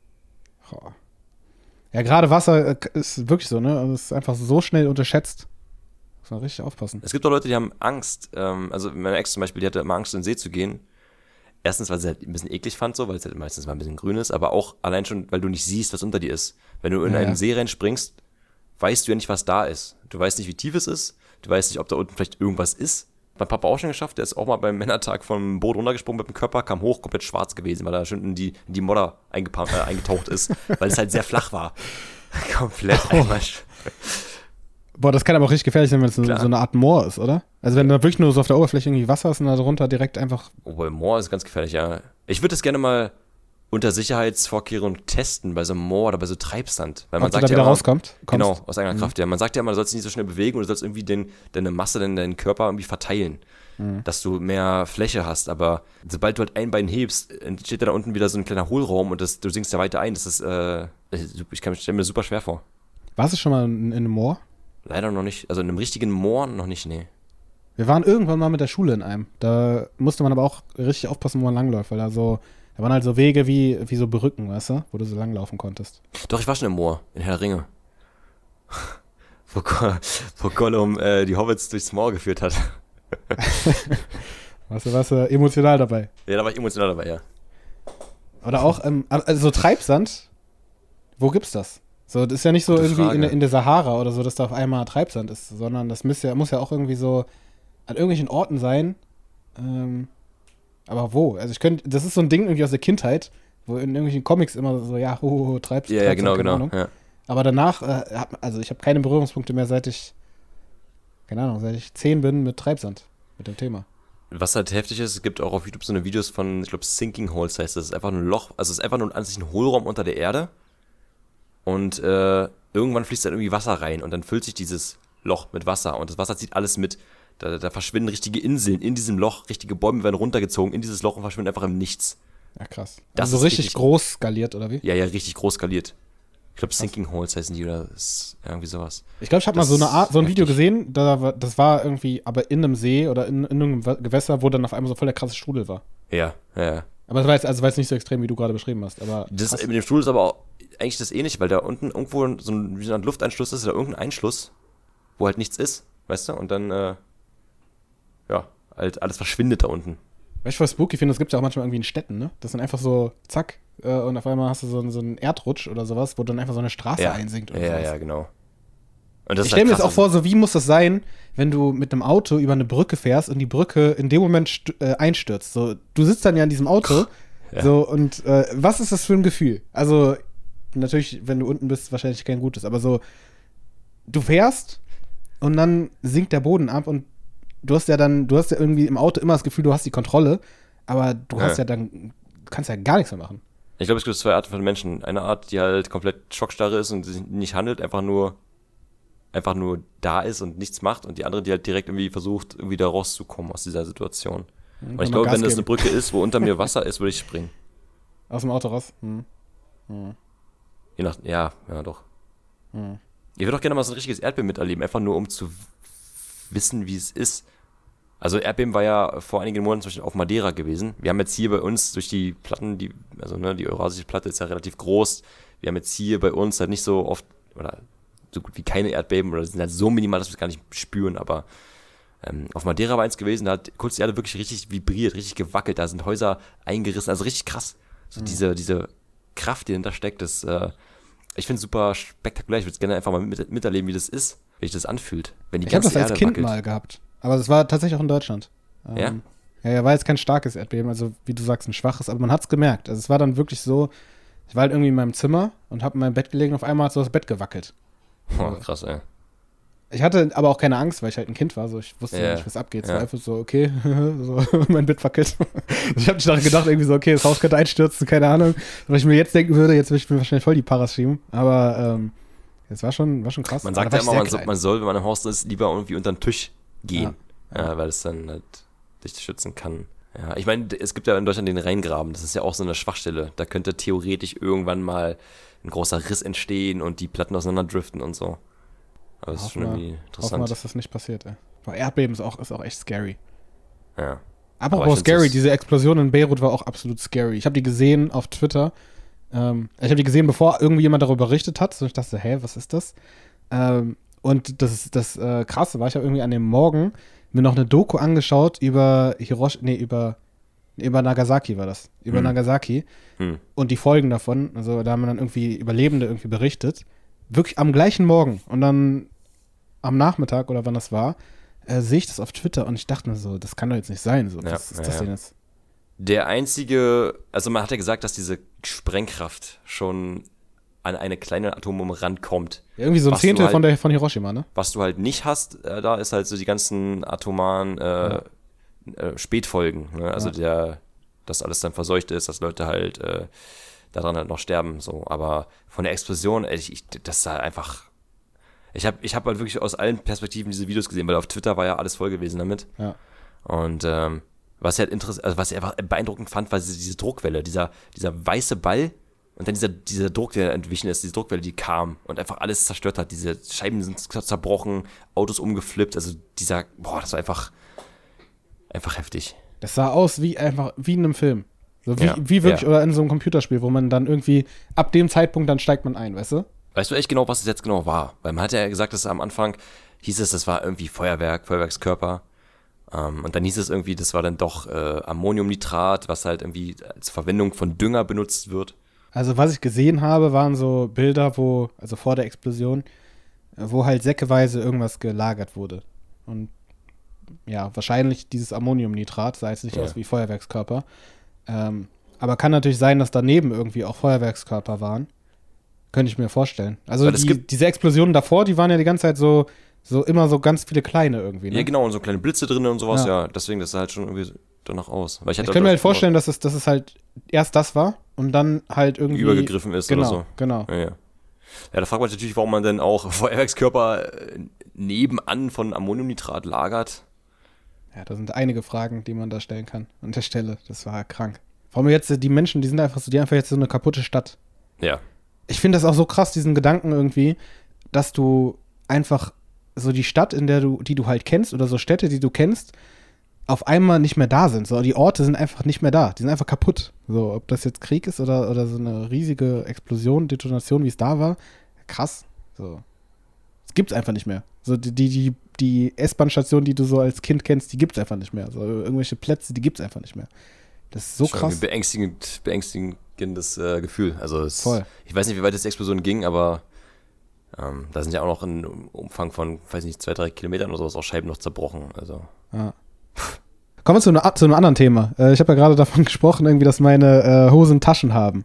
[SPEAKER 1] Ja, gerade Wasser äh, ist wirklich so, ne? Also es ist einfach so schnell unterschätzt. Muss man richtig aufpassen.
[SPEAKER 2] Es gibt auch Leute, die haben Angst. Ähm, also meine Ex zum Beispiel, die hatte immer Angst, in den See zu gehen. Erstens, weil sie halt ein bisschen eklig fand, so, weil es halt meistens mal ein bisschen grün ist, aber auch allein schon, weil du nicht siehst, was unter dir ist. Wenn du in
[SPEAKER 1] Ja,
[SPEAKER 2] einen
[SPEAKER 1] ja.
[SPEAKER 2] See reinspringst, weißt du ja nicht, was da ist. Du weißt nicht, wie tief es ist. Du weißt nicht, ob da unten vielleicht irgendwas ist. Mein Papa auch schon geschafft, der ist auch mal beim Männertag vom Boot runtergesprungen mit dem Körper, kam hoch, komplett schwarz gewesen, weil er schon in die, in die Modder äh, eingetaucht ist, weil es halt sehr flach war. komplett einmal.
[SPEAKER 1] Boah, das kann aber auch richtig gefährlich sein, wenn es so, so eine Art Moor ist, oder? Also wenn da wirklich nur so auf der Oberfläche irgendwie Wasser ist und da drunter direkt einfach.
[SPEAKER 2] Oh, bei Moor ist ganz gefährlich, ja. Ich würde das gerne mal unter Sicherheitsvorkehrungen testen, bei so einem Moor oder bei so Treibsand. Weil man
[SPEAKER 1] ob du
[SPEAKER 2] sagt
[SPEAKER 1] da
[SPEAKER 2] ja
[SPEAKER 1] wieder
[SPEAKER 2] immer,
[SPEAKER 1] rauskommt. kommst.
[SPEAKER 2] Genau, aus eigener Kraft, ja. Man sagt ja immer, du sollst dich nicht so schnell bewegen und du sollst irgendwie den, deine Masse, deinen, deinen Körper irgendwie verteilen. Dass du mehr Fläche hast, aber sobald du halt ein Bein hebst, entsteht da unten wieder so ein kleiner Hohlraum und das, du sinkst ja weiter ein. Das ist, äh, ich kann stelle mir super schwer vor.
[SPEAKER 1] Warst du schon mal in, in einem Moor?
[SPEAKER 2] Leider noch nicht, also in einem richtigen Moor noch nicht, nee.
[SPEAKER 1] Wir waren irgendwann mal mit der Schule in einem. Da musste man aber auch richtig aufpassen, wo man langläuft, weil da so, da waren halt so Wege wie, wie so Berücken, weißt du, wo du so langlaufen konntest.
[SPEAKER 2] Doch, ich war schon im Moor, in Herr Ringe. wo, wo Gollum äh, die Hobbits durchs Moor geführt hat.
[SPEAKER 1] Weißt du, warst du emotional dabei.
[SPEAKER 2] Ja, da war ich emotional dabei, ja.
[SPEAKER 1] Oder auch, ähm, also so Treibsand, wo gibt's das? So, das ist ja nicht so
[SPEAKER 2] Gute
[SPEAKER 1] irgendwie in,
[SPEAKER 2] Frage.
[SPEAKER 1] in der Sahara oder so, dass da auf einmal Treibsand ist, sondern das muss ja, muss ja auch irgendwie so an irgendwelchen Orten sein. Ähm, aber wo? Also ich könnte, das ist so ein Ding irgendwie aus der Kindheit, wo in irgendwelchen Comics immer so, ja, ho, ho, ho, Treibs,
[SPEAKER 2] Ja, ja,
[SPEAKER 1] Treibsand,
[SPEAKER 2] genau, genau. Ja.
[SPEAKER 1] Aber danach, äh, also ich habe keine Berührungspunkte mehr, seit ich, keine Ahnung, seit ich zehn bin mit Treibsand, mit dem Thema.
[SPEAKER 2] Was halt heftig ist, es gibt auch auf YouTube so eine Videos von, ich glaube, Sinking Holes heißt das. Es ist einfach nur ein Loch, also es ist einfach nur an sich ein Hohlraum unter der Erde. Und äh, irgendwann fließt dann irgendwie Wasser rein und dann füllt sich dieses Loch mit Wasser und das Wasser zieht alles mit. Da, da verschwinden richtige Inseln in diesem Loch, richtige Bäume werden runtergezogen in dieses Loch und verschwinden einfach im Nichts.
[SPEAKER 1] Ja, krass.
[SPEAKER 2] Das
[SPEAKER 1] also
[SPEAKER 2] ist
[SPEAKER 1] so richtig,
[SPEAKER 2] richtig-
[SPEAKER 1] groß skaliert, oder wie?
[SPEAKER 2] Ja, ja, richtig groß skaliert. Ich glaube, Sinking Holes heißen die oder ist irgendwie sowas.
[SPEAKER 1] Ich glaube, ich habe mal so, eine Art, so ein Video gesehen, da, das war irgendwie aber in einem See oder in, in einem Gewässer, wo dann auf einmal so voll der krasse Strudel war.
[SPEAKER 2] Ja, ja, ja.
[SPEAKER 1] Aber das war jetzt, also war jetzt nicht so extrem, wie du gerade beschrieben hast. Aber
[SPEAKER 2] Das,
[SPEAKER 1] krass.
[SPEAKER 2] mit dem Stuhl ist aber auch eigentlich das ähnlich, weil da unten irgendwo so ein, so ein Lufteinschluss ist oder irgendein Einschluss, wo halt nichts ist, weißt du? Und dann, äh, ja, halt alles verschwindet da unten.
[SPEAKER 1] Weißt du, was spooky finde? Das gibt ja auch manchmal irgendwie in Städten, ne? Das sind einfach so, zack, äh, und auf einmal hast du so, einen- so einen Erdrutsch oder sowas, wo dann einfach so eine Straße
[SPEAKER 2] Ja,
[SPEAKER 1] einsinkt oder
[SPEAKER 2] ja,
[SPEAKER 1] sowas.
[SPEAKER 2] ja, genau. Und das
[SPEAKER 1] Ich
[SPEAKER 2] halt
[SPEAKER 1] stelle mir jetzt
[SPEAKER 2] krass,
[SPEAKER 1] auch vor, so wie muss das sein, wenn du mit einem Auto über eine Brücke fährst und die Brücke in dem Moment äh, einstürzt. So, du sitzt dann ja in diesem Auto,
[SPEAKER 2] Ja.
[SPEAKER 1] so und äh, was ist das für ein Gefühl? Also natürlich, wenn du unten bist, wahrscheinlich kein gutes, aber so du fährst und dann sinkt der Boden ab und du hast ja dann, du hast ja irgendwie im Auto immer das Gefühl, du hast die Kontrolle, aber du hast
[SPEAKER 2] Ja.
[SPEAKER 1] ja dann, kannst ja gar nichts mehr machen.
[SPEAKER 2] Ich glaube, es gibt zwei Arten von Menschen. Eine Art, die halt komplett schockstarre ist und sich nicht handelt, einfach nur, einfach nur da ist und nichts macht. Und die andere, die halt direkt irgendwie versucht, irgendwie da rauszukommen aus dieser Situation. Und
[SPEAKER 1] kann
[SPEAKER 2] ich glaube,
[SPEAKER 1] Gas
[SPEAKER 2] wenn das eine
[SPEAKER 1] geben.
[SPEAKER 2] Brücke ist, wo unter mir Wasser ist, würde ich springen.
[SPEAKER 1] Aus dem Auto raus. Hm.
[SPEAKER 2] Je nach, ja, ja, doch.
[SPEAKER 1] Hm.
[SPEAKER 2] Ich würde auch gerne mal so ein richtiges Erdbeben miterleben, einfach nur um zu wissen, wie es ist. Also Erdbeben war ja vor einigen Monaten zum Beispiel auf Madeira gewesen. Wir haben jetzt hier bei uns durch die Platten, die, also ne, die Eurasische Platte ist ja relativ groß. Wir haben jetzt hier bei uns halt nicht so oft, oder so gut wie keine Erdbeben, oder sind halt so minimal, dass wir es gar nicht spüren, aber ähm, auf Madeira war eins gewesen, da hat kurz die Erde wirklich richtig vibriert, richtig gewackelt, da sind Häuser eingerissen, also richtig krass. So diese, diese Kraft, die dahinter steckt, das, äh, ich finde es super spektakulär. Ich würde es gerne einfach mal mit, miterleben, wie das ist, wie sich das anfühlt. Wenn die
[SPEAKER 1] Ich habe das als
[SPEAKER 2] Erde
[SPEAKER 1] Kind
[SPEAKER 2] wackelt.
[SPEAKER 1] mal gehabt. Aber es war tatsächlich auch in Deutschland. Ähm,
[SPEAKER 2] Ja?
[SPEAKER 1] Ja, ja, war jetzt kein starkes Erdbeben, also wie du sagst, ein schwaches, aber man hat es gemerkt. Also es war dann wirklich so, ich war halt irgendwie in meinem Zimmer und habe in meinem Bett gelegen und auf einmal hat so das Bett gewackelt.
[SPEAKER 2] Oh, krass, ey.
[SPEAKER 1] Ich hatte aber auch keine Angst, weil ich halt ein Kind war, so ich wusste
[SPEAKER 2] Ja,
[SPEAKER 1] nicht, was abgeht. War einfach so, okay, so, mein Bett wackelt. ich habe daran gedacht, irgendwie so, okay, das Haus könnte einstürzen, keine Ahnung. Was ich mir jetzt denken würde, jetzt würde ich mir wahrscheinlich voll die Paras schieben. Aber ähm, es war schon, war schon krass.
[SPEAKER 2] Man sagt ja immer, man soll, man soll, wenn man im Haus ist, lieber irgendwie unter den Tisch gehen.
[SPEAKER 1] Ja.
[SPEAKER 2] Ja, weil es dann halt dich schützen kann. Ja, ich meine, es gibt ja in Deutschland den Rheingraben. Das ist ja auch so eine Schwachstelle. Da könnte theoretisch irgendwann mal ein großer Riss entstehen und die Platten auseinanderdriften und so. Aber das ist schon irgendwie
[SPEAKER 1] Hoffen wir,
[SPEAKER 2] interessant.
[SPEAKER 1] dass das nicht passiert, ey. Boah, Erdbeben ist auch, ist auch echt scary.
[SPEAKER 2] ja.
[SPEAKER 1] Apropos
[SPEAKER 2] ich find's
[SPEAKER 1] scary, diese Explosion in Beirut war auch absolut scary. Ich habe die gesehen auf Twitter. Ähm, ich habe die gesehen, bevor irgendwie jemand darüber berichtet hat. Und ich dachte, hä, was ist das? Ähm, und das, das äh, Krasse war, ich habe irgendwie an dem Morgen mir noch eine Doku angeschaut über Hiroshima, nee, über, über Nagasaki war das. Über
[SPEAKER 2] Hm.
[SPEAKER 1] Nagasaki
[SPEAKER 2] Hm.
[SPEAKER 1] und die Folgen davon. Also da haben dann irgendwie Überlebende irgendwie berichtet. Wirklich am gleichen Morgen. Und dann am Nachmittag oder wann das war, äh, sehe ich das auf Twitter und ich dachte mir so, das kann doch jetzt nicht sein. So,
[SPEAKER 2] Ja,
[SPEAKER 1] was ist
[SPEAKER 2] ja,
[SPEAKER 1] das denn jetzt?
[SPEAKER 2] Der einzige, also man hat ja gesagt, dass diese Sprengkraft schon an eine kleine Atombombe rankommt.
[SPEAKER 1] Ja, irgendwie so ein
[SPEAKER 2] Was
[SPEAKER 1] Zehntel
[SPEAKER 2] halt-
[SPEAKER 1] von, der, von Hiroshima, ne?
[SPEAKER 2] Was du halt nicht hast, äh, da ist halt so die ganzen atomaren äh, äh, Spätfolgen. Ne? Also der, dass alles dann verseucht ist, dass Leute halt äh, daran halt noch sterben. So. Aber von der Explosion, ey, ich, ich, das sah einfach. Ich habe ich hab halt wirklich aus allen Perspektiven diese Videos gesehen, weil auf Twitter war ja alles voll gewesen damit.
[SPEAKER 1] Ja.
[SPEAKER 2] Und ähm, was ich halt interessant, also was ich einfach beeindruckend fand, war diese, diese Druckwelle, dieser, dieser weiße Ball und dann dieser, dieser Druck, der entwichen ist, diese Druckwelle, die kam und einfach alles zerstört hat. Diese Scheiben sind zerbrochen, Autos umgeflippt, also dieser, boah, das war einfach, einfach heftig.
[SPEAKER 1] Das sah aus wie einfach, wie in einem Film. So wie,
[SPEAKER 2] Ja,
[SPEAKER 1] wie wirklich,
[SPEAKER 2] ja.
[SPEAKER 1] oder in so einem Computerspiel, wo man dann irgendwie, ab dem Zeitpunkt, dann steigt man ein, weißt du?
[SPEAKER 2] Weißt du echt genau, was es jetzt genau war? Weil man hat ja gesagt, dass am Anfang hieß es, das war irgendwie Feuerwerk, Feuerwerkskörper. Ähm, und dann hieß es irgendwie, das war dann doch äh, Ammoniumnitrat, was halt irgendwie als Verwendung von Dünger benutzt wird.
[SPEAKER 1] Also, was ich gesehen habe, waren so Bilder, wo, also vor der Explosion, äh, wo halt säckeweise irgendwas gelagert wurde. Und ja, wahrscheinlich dieses Ammoniumnitrat, sah jetzt nicht
[SPEAKER 2] Ja.
[SPEAKER 1] aus wie Feuerwerkskörper. Ähm, aber kann natürlich sein, dass daneben irgendwie auch Feuerwerkskörper waren. Könnte ich mir vorstellen. Also die, diese Explosionen davor, die waren ja die ganze Zeit so, so immer so ganz viele kleine irgendwie. Ne?
[SPEAKER 2] Ja, genau, und so kleine Blitze drin und sowas,
[SPEAKER 1] Ja.
[SPEAKER 2] ja. Deswegen, das sah halt schon irgendwie danach aus. Weil ich,
[SPEAKER 1] Ich kann mir halt vorstellen, dass es, dass es halt erst das war und dann halt irgendwie.
[SPEAKER 2] Übergegriffen ist
[SPEAKER 1] genau,
[SPEAKER 2] oder so.
[SPEAKER 1] Genau.
[SPEAKER 2] Ja, ja. ja, da fragt man sich natürlich, warum man denn auch Feuerwerkskörper äh, nebenan von Ammoniumnitrat lagert.
[SPEAKER 1] Ja, da sind einige Fragen, die man da stellen kann an der Stelle. Das war krank. Vor allem jetzt, äh, die Menschen, die sind einfach so, die haben einfach jetzt so eine kaputte Stadt.
[SPEAKER 2] Ja.
[SPEAKER 1] Ich finde das auch so krass, diesen Gedanken irgendwie, dass du einfach so die Stadt, in der du, die du halt kennst, oder so Städte, die du kennst, auf einmal nicht mehr da sind. So, die Orte sind einfach nicht mehr da. Die sind einfach kaputt. So, ob das jetzt Krieg ist oder, oder so eine riesige Explosion, Detonation, wie es da war. Krass. So. Es gibt's einfach nicht mehr. So, die, die, die, die S-Bahn-Station, die du so als Kind kennst, die gibt's einfach nicht mehr. So, irgendwelche Plätze, die gibt's einfach nicht mehr. Das ist so
[SPEAKER 2] Schon
[SPEAKER 1] krass.
[SPEAKER 2] Ein beängstigend, beängstigendes äh, Gefühl. Also es,
[SPEAKER 1] Voll.
[SPEAKER 2] ich weiß nicht, wie weit das die Explosion ging, aber ähm, da sind ja auch noch einem Umfang von, weiß nicht, zwei, drei Kilometern oder sowas auch Scheiben noch zerbrochen. Also
[SPEAKER 1] Ja. Kommen wir zu, einer- zu einem anderen Thema. Äh, ich habe ja gerade davon gesprochen, irgendwie, dass meine äh, Hosen Taschen haben.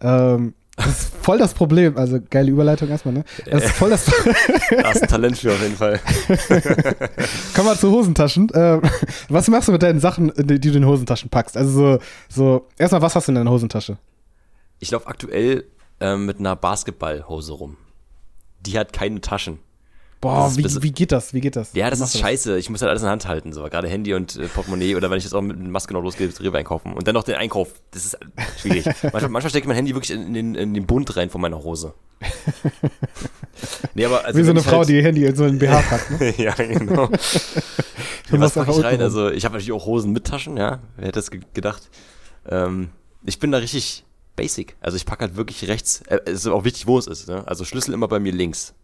[SPEAKER 1] Ähm, das ist voll das Problem. Also geile Überleitung erstmal, ne? Das ist voll das.
[SPEAKER 2] da hast ein Talent für auf jeden Fall.
[SPEAKER 1] Kommen wir zu Hosentaschen. Ähm, was machst du mit deinen Sachen, die die du in Hosentaschen packst? Also so, so erstmal, was hast du in deiner Hosentasche?
[SPEAKER 2] Ich laufe aktuell ähm, mit einer Basketballhose rum. Die hat keine Taschen.
[SPEAKER 1] Boah,
[SPEAKER 2] Das
[SPEAKER 1] wie, wie geht das? Wie geht das?
[SPEAKER 2] Ja, das
[SPEAKER 1] Wie
[SPEAKER 2] ist
[SPEAKER 1] du
[SPEAKER 2] scheiße. Ich muss halt alles in der Hand halten, so gerade Handy und äh, Portemonnaie oder wenn ich jetzt auch mit Maske noch losgehe, das Rewe einkaufen und dann noch den Einkauf. Das ist schwierig. manchmal, manchmal stecke ich mein Handy wirklich in, in, in den Bund rein von meiner Hose. nee, aber also
[SPEAKER 1] Wie so eine Frau,
[SPEAKER 2] halt,
[SPEAKER 1] die ihr Handy in so einen BH packt, ne?
[SPEAKER 2] ja, genau. Ja, was packe ich rein? Also ich habe natürlich auch Hosen mit Taschen, ja. Wer hätte das ge gedacht? Ähm, ich bin da richtig basic. Also ich packe halt wirklich rechts. Äh, es ist auch wichtig, wo es ist. Ne? Also Schlüssel immer bei mir links.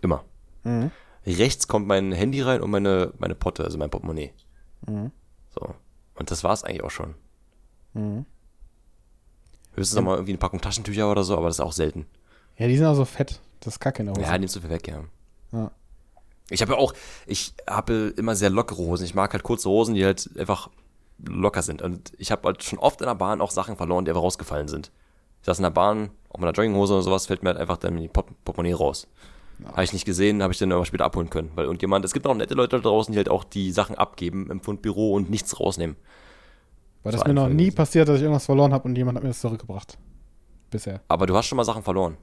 [SPEAKER 2] Immer.
[SPEAKER 1] Mhm.
[SPEAKER 2] Rechts kommt mein Handy rein und meine, meine Potte, also mein Portemonnaie.
[SPEAKER 1] Mhm.
[SPEAKER 2] So. Und das war's eigentlich auch schon.
[SPEAKER 1] Mhm.
[SPEAKER 2] Höchstens noch mal irgendwie eine Packung Taschentücher oder so, aber das ist auch selten.
[SPEAKER 1] Ja, die sind auch so fett. Das ist kacke in der Hose.
[SPEAKER 2] Ja, nimmst du viel weg, ja.
[SPEAKER 1] Ja.
[SPEAKER 2] Ich habe ja auch, ich habe immer sehr lockere Hosen. Ich mag halt kurze Hosen, die halt einfach locker sind. Und ich habe halt schon oft in der Bahn auch Sachen verloren, die einfach rausgefallen sind. Ich saß in der Bahn, auch mit einer Jogginghose oder sowas, fällt mir halt einfach dann die Port Portemonnaie raus. Habe ich nicht gesehen, habe ich dann aber später abholen können. Weil irgendjemand, es gibt auch nette Leute da draußen, die halt auch die Sachen abgeben im Fundbüro und nichts rausnehmen.
[SPEAKER 1] Weil das
[SPEAKER 2] So
[SPEAKER 1] mir noch nie
[SPEAKER 2] gewesen.
[SPEAKER 1] passiert, dass ich irgendwas verloren habe und jemand hat mir das zurückgebracht. Bisher.
[SPEAKER 2] Aber du hast schon mal Sachen verloren.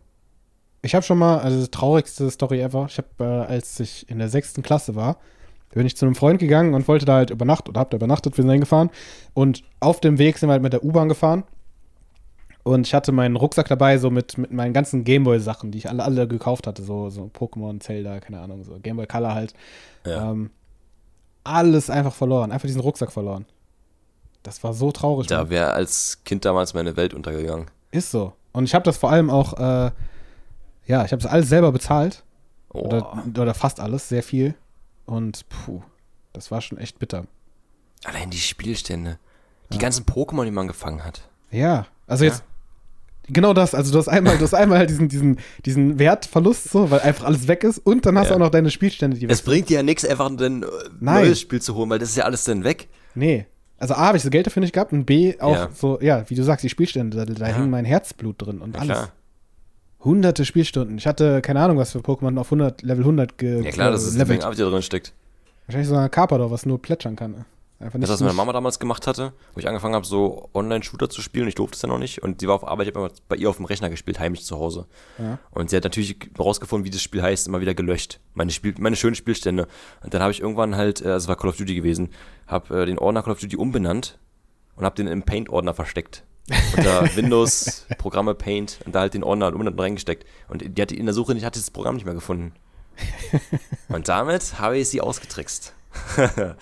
[SPEAKER 1] Ich habe schon mal, also die traurigste Story ever, ich habe, äh, als ich in der sechsten Klasse war, bin ich zu einem Freund gegangen und wollte da halt übernachten oder hab da übernachtet, wir sind hingefahren und auf dem Weg sind wir halt mit der U-Bahn gefahren und ich hatte meinen Rucksack dabei, so mit, mit meinen ganzen Gameboy-Sachen, die ich alle, alle gekauft hatte, so, so Pokémon, Zelda, keine Ahnung, so Gameboy Color halt.
[SPEAKER 2] Ja.
[SPEAKER 1] Ähm, alles einfach verloren, einfach diesen Rucksack verloren. Das war so traurig.
[SPEAKER 2] Da wäre als Kind damals meine Welt untergegangen.
[SPEAKER 1] Ist so. Und ich habe das vor allem auch, äh, ja, ich habe das alles selber bezahlt.
[SPEAKER 2] Oh.
[SPEAKER 1] Oder, oder fast alles, sehr viel. Und puh, das war schon echt bitter.
[SPEAKER 2] Allein die Spielstände. Die ganzen Pokémon, die man gefangen hat.
[SPEAKER 1] Ja, also
[SPEAKER 2] Ja.
[SPEAKER 1] jetzt, genau das. Also du hast einmal, du hast einmal halt diesen, diesen, diesen Wertverlust, so, weil einfach alles weg ist. Und dann hast du
[SPEAKER 2] Ja.
[SPEAKER 1] auch noch deine Spielstände, die weg
[SPEAKER 2] Es bringt dir ja nichts, einfach ein
[SPEAKER 1] Nein.
[SPEAKER 2] neues Spiel zu holen, weil das ist ja alles dann weg.
[SPEAKER 1] Nee. Also A, habe ich so Geld dafür nicht gehabt und B, auch
[SPEAKER 2] Ja.
[SPEAKER 1] so, ja, wie du sagst, die Spielstände, da, da
[SPEAKER 2] Ja.
[SPEAKER 1] hing mein Herzblut drin und
[SPEAKER 2] Ja,
[SPEAKER 1] alles.
[SPEAKER 2] klar.
[SPEAKER 1] Hunderte Spielstunden. Ich hatte keine Ahnung, was für Pokémon auf 100, Level 100 ge
[SPEAKER 2] Ja klar, das ist da drin steckt.
[SPEAKER 1] Wahrscheinlich so ein Carpador, was nur plätschern kann. Einfach nicht,
[SPEAKER 2] Das, was meine Mama damals gemacht hatte, wo ich angefangen habe, so Online-Shooter zu spielen, ich durfte es ja noch nicht. Und sie war auf Arbeit, ich habe bei ihr auf dem Rechner gespielt, heimlich zu Hause.
[SPEAKER 1] Ja.
[SPEAKER 2] Und sie hat natürlich rausgefunden, wie das Spiel heißt, immer wieder gelöscht. Meine, Spiel, meine schönen Spielstände. Und dann habe ich irgendwann halt, äh, also es war Call of Duty gewesen, habe äh, den Ordner Call of Duty umbenannt und habe den im Paint-Ordner versteckt. Unter Windows, Programme Paint und da halt den Ordner umbenannt und reingesteckt. Und die hatte in der Suche nicht, hatte das Programm nicht mehr gefunden. Und damit habe ich sie ausgetrickst.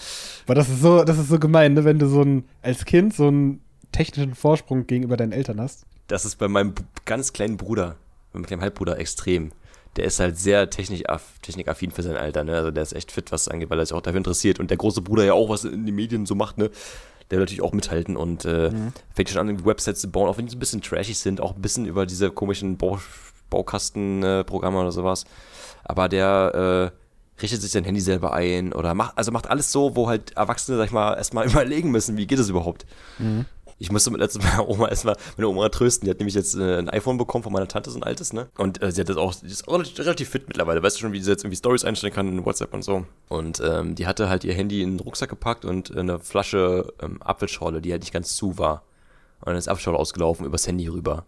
[SPEAKER 1] Aber das ist so, das ist so gemein, ne? wenn du so ein, als Kind so einen technischen Vorsprung gegenüber deinen Eltern hast.
[SPEAKER 2] Das ist bei meinem ganz kleinen Bruder, meinem kleinen Halbbruder extrem. Der ist halt sehr technikaff, technikaffin für sein Alter, ne? Also der ist echt fit, was angeht, weil er sich auch dafür interessiert. Und der große Bruder ja auch, was in den Medien so macht, ne? Der will natürlich auch mithalten und äh, fängt schon an, Websites zu bauen, auch wenn die so ein bisschen trashig sind, auch ein bisschen über diese komischen Bau, Baukastenprogramme oder sowas. Aber der äh, richtet sich sein Handy selber ein oder macht, also macht alles so, wo halt Erwachsene, sag ich mal, erstmal überlegen müssen, wie geht das überhaupt. Ich musste mit letztes Mal Oma erstmal meine Oma trösten. Die hat nämlich jetzt äh, ein iPhone bekommen von meiner Tante, so ein altes, ne? Und äh, sie hat das auch, die ist relativ, relativ fit mittlerweile. Weißt du schon, wie sie jetzt irgendwie Stories einstellen kann in WhatsApp und so. Und ähm, die hatte halt ihr Handy in den Rucksack gepackt und eine Flasche ähm, Apfelschorle, die halt nicht ganz zu war. Und dann ist Apfelschorle ausgelaufen übers Handy rüber.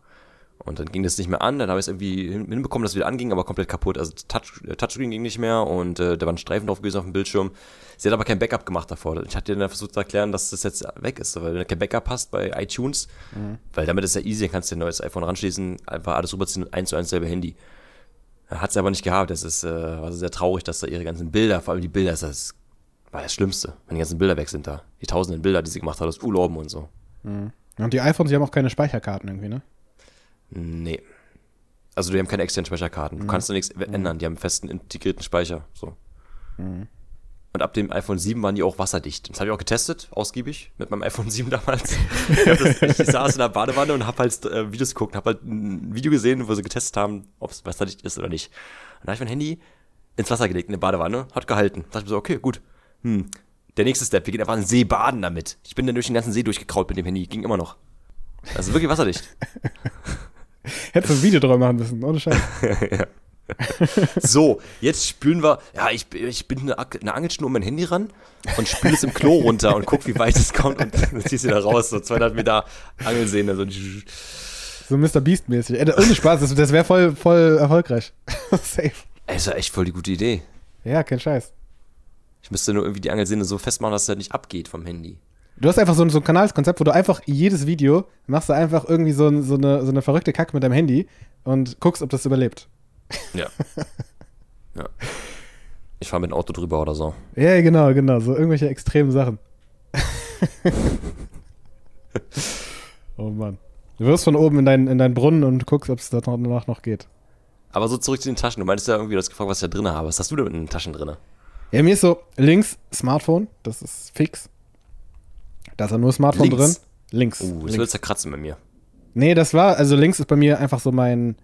[SPEAKER 2] Und dann ging das nicht mehr an, dann habe ich es irgendwie hinbekommen, dass es wieder anging, aber komplett kaputt. Also Touch, äh, Touchscreen ging nicht mehr und äh, da waren Streifen drauf gewesen auf dem Bildschirm. Sie hat aber kein Backup gemacht davor. Ich hatte dann versucht zu erklären, dass das jetzt weg ist, weil wenn du kein Backup hast bei iTunes, mhm. weil damit ist ja easy, dann kannst du ein neues iPhone ranschließen, einfach alles rüberziehen und eins zu eins selber Handy. Hat sie aber nicht gehabt. Das ist äh, war sehr traurig, dass da ihre ganzen Bilder, vor allem die Bilder, das, das war das Schlimmste, wenn die ganzen Bilder weg sind da. Die tausenden Bilder, die sie gemacht hat aus Urlauben und so.
[SPEAKER 1] Mhm. Und die iPhones, die haben auch keine Speicherkarten irgendwie, ne?
[SPEAKER 2] Nee. Also die haben keine externen Speicherkarten. Du mhm. kannst da nichts mhm. ändern. Die haben einen festen integrierten Speicher. So. Mhm. Und ab dem iPhone 7 waren die auch wasserdicht. Das habe ich auch getestet, ausgiebig, mit meinem iPhone 7 damals. ich, das, ich saß in der Badewanne und habe halt äh, Videos geguckt, habe halt ein Video gesehen, wo sie getestet haben, ob es wasserdicht ist oder nicht. Und dann habe ich mein Handy ins Wasser gelegt, in der Badewanne, hat gehalten. Da dachte ich mir so, okay, gut. Hm. Der nächste Step, wir gehen einfach in den See baden damit. Ich bin dann durch den ganzen See durchgekraut mit dem Handy, ging immer noch. Also wirklich wasserdicht.
[SPEAKER 1] Hättest du ein Video drüber machen müssen, ohne Scheiß.
[SPEAKER 2] ja. So, jetzt spülen wir. Ja, ich, ich bin eine, eine Angelschnur um mein Handy ran und spüle es im Klo runter und guck, wie weit es kommt und dann ziehst du da raus, so 200 Meter Angelsehne. So,
[SPEAKER 1] so Mr. Beast-mäßig. Äh, ohne Spaß, das, das wäre voll, voll erfolgreich.
[SPEAKER 2] Safe. Ey, ist ja echt voll die gute Idee.
[SPEAKER 1] Ja, kein Scheiß.
[SPEAKER 2] Ich müsste nur irgendwie die Angelsehne so festmachen, dass es halt nicht abgeht vom Handy.
[SPEAKER 1] Du hast einfach so ein, so ein Kanalskonzept, wo du einfach jedes Video machst du einfach irgendwie so, so, eine, so eine verrückte Kacke mit deinem Handy und guckst, ob das überlebt.
[SPEAKER 2] Ja. ja. Ich fahre mit dem Auto drüber oder so.
[SPEAKER 1] Ja, genau, genau. So irgendwelche extremen Sachen. oh Mann. Du wirst von oben in deinen, in deinen Brunnen und guckst, ob es danach noch geht.
[SPEAKER 2] Aber so zurück zu den Taschen. Du meintest ja irgendwie, du hast gefragt, was ich da drin habe. Was hast du denn in den Taschen drin?
[SPEAKER 1] Ja, mir ist so links Smartphone, das ist fix. Da ist ja nur Smartphone links. drin. Links.
[SPEAKER 2] Uh, das
[SPEAKER 1] links.
[SPEAKER 2] wird zerkratzen bei mir.
[SPEAKER 1] Nee, das war, also links ist bei mir einfach so mein,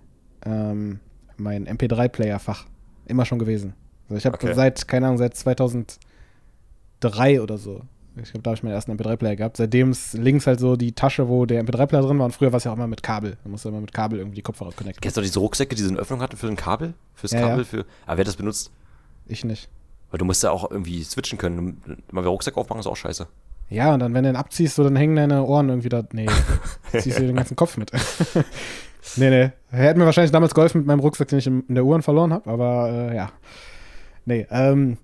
[SPEAKER 1] ähm, mein MP3-Player-Fach. Immer schon gewesen. Also ich habe okay. seit, keine Ahnung, seit 2003 oder so. Ich glaube, da habe ich meinen ersten MP3-Player gehabt. Seitdem ist links halt so die Tasche, wo der MP3-Player drin war. Und früher war es ja auch immer mit Kabel. Da musste immer mit Kabel irgendwie die Kopfhörer connecten.
[SPEAKER 2] Kennst du diese Rucksäcke, die so eine Öffnung hatten für ein Kabel? Fürs ja, Kabel? Ja. Für, aber wer hat das benutzt?
[SPEAKER 1] Ich nicht.
[SPEAKER 2] Weil du musst ja auch irgendwie switchen können. Mal wieder Rucksack aufmachen ist auch scheiße.
[SPEAKER 1] Ja, und dann, wenn du den abziehst, so, dann hängen deine Ohren irgendwie da. Nee, ziehst du den ganzen Kopf mit. nee, nee. Er hätte mir wahrscheinlich damals geholfen mit meinem Rucksack, den ich in der Uhren verloren habe, aber äh, ja. Nee, ähm.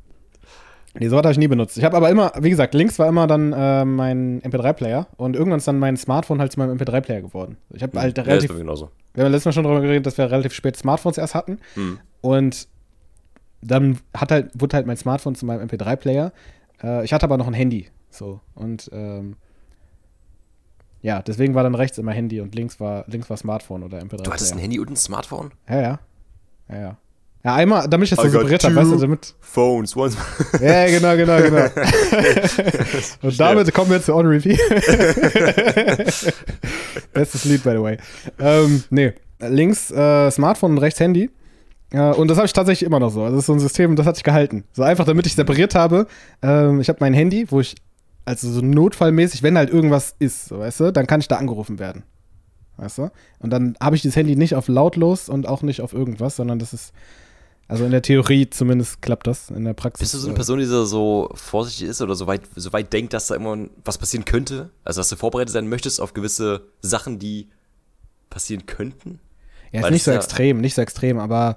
[SPEAKER 1] Nee, so habe ich nie benutzt. Ich habe aber immer, wie gesagt, links war immer dann äh, mein MP3-Player und irgendwann ist dann mein Smartphone halt zu meinem MP3-Player geworden. Ich habe halt ja, relativ. genauso. Wir haben letztes Mal schon darüber geredet, dass wir relativ spät Smartphones erst hatten. Hm. Und dann hat halt, wurde halt mein Smartphone zu meinem MP3-Player. Äh, ich hatte aber noch ein Handy. So. Und ähm, ja, deswegen war dann rechts immer Handy und links war, links war Smartphone oder MP3.
[SPEAKER 2] Du hattest ein Handy und ein Smartphone?
[SPEAKER 1] Ja, ja. Ja, ja. Ja, einmal, damit ich das so separiert habe, weißt du, damit.
[SPEAKER 2] Phones, once.
[SPEAKER 1] Ja, genau, genau, genau. und damit kommen wir zu On Review. Bestes Lied, by the way. Ähm, nee, links äh, Smartphone und rechts Handy. Ja, und das habe ich tatsächlich immer noch so. Also das ist so ein System, das hat sich gehalten. So einfach, damit ich separiert habe. Ähm, ich habe mein Handy, wo ich, also so notfallmäßig, wenn halt irgendwas ist, so, weißt du, dann kann ich da angerufen werden. Weißt du? Und dann habe ich dieses Handy nicht auf lautlos und auch nicht auf irgendwas, sondern das ist, also in der Theorie zumindest klappt das, in der Praxis.
[SPEAKER 2] Bist du so eine äh, Person, die so vorsichtig ist oder so weit, so weit denkt, dass da immer was passieren könnte? Also, dass du vorbereitet sein möchtest auf gewisse Sachen, die passieren könnten?
[SPEAKER 1] Ja, ist nicht so extrem, nicht so extrem, aber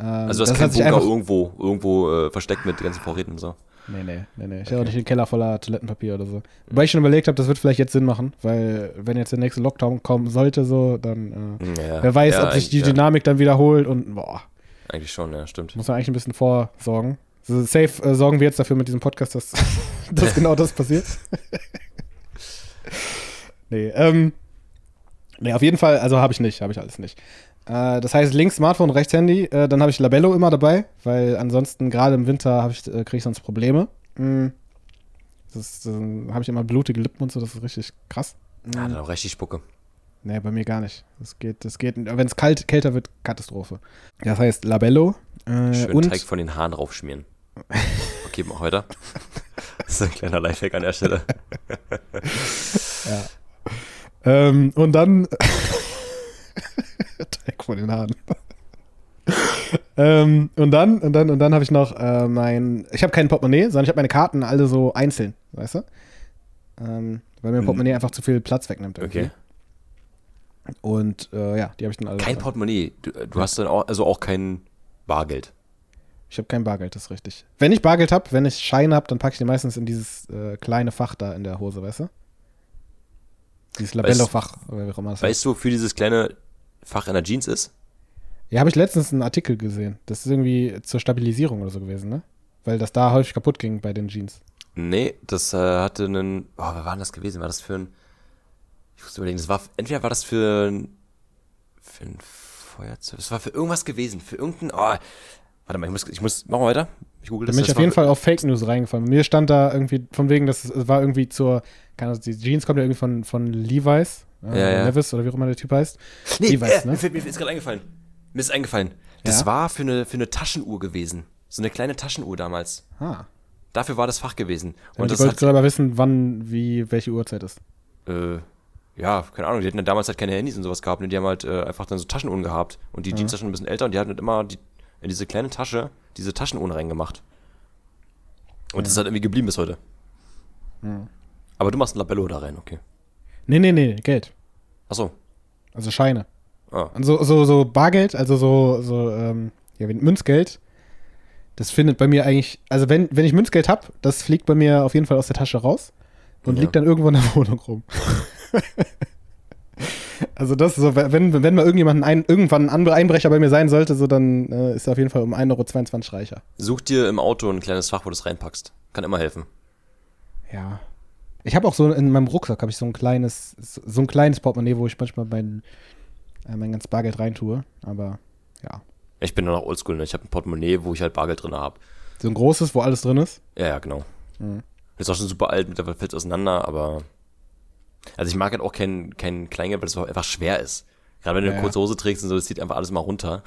[SPEAKER 2] ähm, also du hast keinen Bunker irgendwo, irgendwo äh, versteckt mit ganzen Vorräten und so.
[SPEAKER 1] Nee, nee, nee, nee. Ich okay. habe auch nicht einen Keller voller Toilettenpapier oder so. Wobei ich schon überlegt habe, das wird vielleicht jetzt Sinn machen, weil wenn jetzt der nächste Lockdown kommen sollte, so, dann äh, ja. wer weiß, ja, ob sich die Dynamik dann wiederholt und boah.
[SPEAKER 2] Eigentlich schon, ja, stimmt.
[SPEAKER 1] Muss man eigentlich ein bisschen vorsorgen. Also safe äh, sorgen wir jetzt dafür mit diesem Podcast, dass, dass genau das passiert. nee, ähm, nee, auf jeden Fall, also habe ich nicht, habe ich alles nicht. Äh, das heißt links Smartphone, rechts Handy. Äh, dann habe ich Labello immer dabei, weil ansonsten gerade im Winter ich, äh, kriege ich sonst Probleme. Mhm. Das habe ich immer blutige Lippen und so, das ist richtig krass.
[SPEAKER 2] Mhm. Ja, dann auch richtig Spucke.
[SPEAKER 1] Nee, bei mir gar nicht. Das geht, das geht. Wenn es kalt, kälter wird, Katastrophe. Das heißt Labello.
[SPEAKER 2] Äh, Schön und Teig von den Haaren raufschmieren. Okay, mal weiter. Das ist ein kleiner Lifehack an der Stelle.
[SPEAKER 1] ja. Ähm, und dann Dreck von den Haaren. ähm, und dann, und dann, und dann habe ich noch äh, mein. Ich habe kein Portemonnaie, sondern ich habe meine Karten alle so einzeln, weißt du? Ähm, weil mir ein hm. Portemonnaie einfach zu viel Platz wegnimmt.
[SPEAKER 2] Irgendwie. Okay.
[SPEAKER 1] Und äh, ja, die habe ich dann alle.
[SPEAKER 2] Kein Portemonnaie. Du, äh, du hast dann auch, also auch kein Bargeld.
[SPEAKER 1] Ich habe kein Bargeld, das ist richtig. Wenn ich Bargeld habe, wenn ich Scheine habe, dann packe ich die meistens in dieses äh, kleine Fach da in der Hose, weißt du? Dieses Labello-Fach, oder wie auch immer das heißt.
[SPEAKER 2] Weißt du, wofür dieses kleine Fach in der Jeans ist?
[SPEAKER 1] Ja, habe ich letztens einen Artikel gesehen. Das ist irgendwie zur Stabilisierung oder so gewesen, ne? Weil das da häufig kaputt ging bei den Jeans.
[SPEAKER 2] Nee, das äh, hatte einen. Oh, wer war denn das gewesen? War das für ein. Ich muss überlegen, das war. Entweder war das für ein. Für ein Feuerzeug. Das war für irgendwas gewesen. Für irgendein. Oh, warte mal, ich muss. Ich muss machen wir weiter. Ich google
[SPEAKER 1] Da
[SPEAKER 2] das.
[SPEAKER 1] bin ich auf jeden Fall auf Fake News reingefallen. Mir stand da irgendwie von wegen, das war irgendwie zur. Keine Ahnung, die Jeans kommt ja irgendwie von, von Levi's. Äh,
[SPEAKER 2] Ja, ja.
[SPEAKER 1] Levis oder wie auch immer der Typ heißt.
[SPEAKER 2] Nee,
[SPEAKER 1] Levi's,
[SPEAKER 2] äh,
[SPEAKER 1] ne?
[SPEAKER 2] mir, ist gerade eingefallen. Mir ist eingefallen. Das
[SPEAKER 1] Ja?
[SPEAKER 2] war für eine, für eine Taschenuhr gewesen. So eine kleine Taschenuhr damals.
[SPEAKER 1] Ah.
[SPEAKER 2] Dafür war das Fach gewesen.
[SPEAKER 1] Und
[SPEAKER 2] Und
[SPEAKER 1] ich
[SPEAKER 2] das
[SPEAKER 1] wollte
[SPEAKER 2] hat,
[SPEAKER 1] selber wissen, wann, wie, welche Uhrzeit ist.
[SPEAKER 2] äh, ja, keine Ahnung, die hatten ja damals halt keine Handys und sowas gehabt und die haben halt äh, einfach dann so Taschenuhren gehabt. Und die
[SPEAKER 1] Mhm.
[SPEAKER 2] Jeans sind schon ein bisschen älter und die hatten halt immer die, in diese kleine Tasche diese Taschenuhren reingemacht. Und das ist halt irgendwie geblieben bis heute.
[SPEAKER 1] Mhm.
[SPEAKER 2] Aber du machst ein Labello da rein, okay.
[SPEAKER 1] Nee, nee, nee, Geld.
[SPEAKER 2] Achso.
[SPEAKER 1] Also Scheine.
[SPEAKER 2] Ah.
[SPEAKER 1] Und so, so, so Bargeld, also so, so ähm, ja, Münzgeld, das findet bei mir eigentlich, also wenn, wenn ich Münzgeld habe, das fliegt bei mir auf jeden Fall aus der Tasche raus und
[SPEAKER 2] Ja.
[SPEAKER 1] liegt dann irgendwo in der Wohnung rum. also das ist so, wenn, wenn mal irgendjemand ein, irgendwann ein Einbrecher bei mir sein sollte, so dann äh, ist er auf jeden Fall um 1,22 Euro reicher.
[SPEAKER 2] Such dir im Auto ein kleines Fach, wo du es reinpackst. Kann immer helfen.
[SPEAKER 1] Ja. Ich habe auch so in meinem Rucksack habe ich so ein kleines, so ein kleines Portemonnaie, wo ich manchmal mein, äh, mein ganzes Bargeld reintue. Aber ja.
[SPEAKER 2] Ich bin nur noch oldschool, ne? Ich habe ein Portemonnaie, wo ich halt Bargeld drin habe.
[SPEAKER 1] So ein großes, wo alles drin ist.
[SPEAKER 2] Ja, ja, genau.
[SPEAKER 1] Mhm.
[SPEAKER 2] Ist auch schon super alt, mittlerweile fällt es auseinander, aber. Also ich mag halt auch kein, kein Kleingeld, weil es einfach schwer ist. Gerade wenn du
[SPEAKER 1] Ja,
[SPEAKER 2] eine kurze Hose trägst und so, das zieht einfach alles mal runter.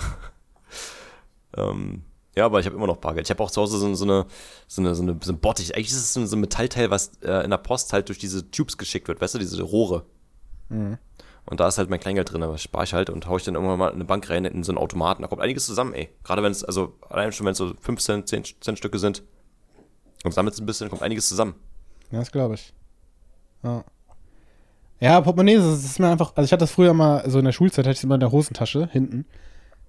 [SPEAKER 2] ähm, ja, aber ich habe immer noch Bargeld. Ich habe auch zu Hause so, so, eine, so, eine, so, eine, so ein Bottich. Eigentlich ist es so, ein- Metallteil, was äh, in der Post halt durch diese Tubes geschickt wird, weißt du, diese Rohre.
[SPEAKER 1] Mhm.
[SPEAKER 2] Und da ist halt mein Kleingeld drin, aber spare ich halt und haue ich dann irgendwann mal in eine Bank rein, in so einen Automaten. Da kommt einiges zusammen, ey. Gerade wenn es, also allein schon, wenn es so 5 Cent, 10 Cent Stücke sind. Und sammelt es ein bisschen, kommt einiges zusammen.
[SPEAKER 1] Ja, das glaube ich. Ja. Ja, Portemonnaie, das ist mir einfach, also ich hatte das früher mal, so in der Schulzeit hatte ich es immer in der Hosentasche, hinten.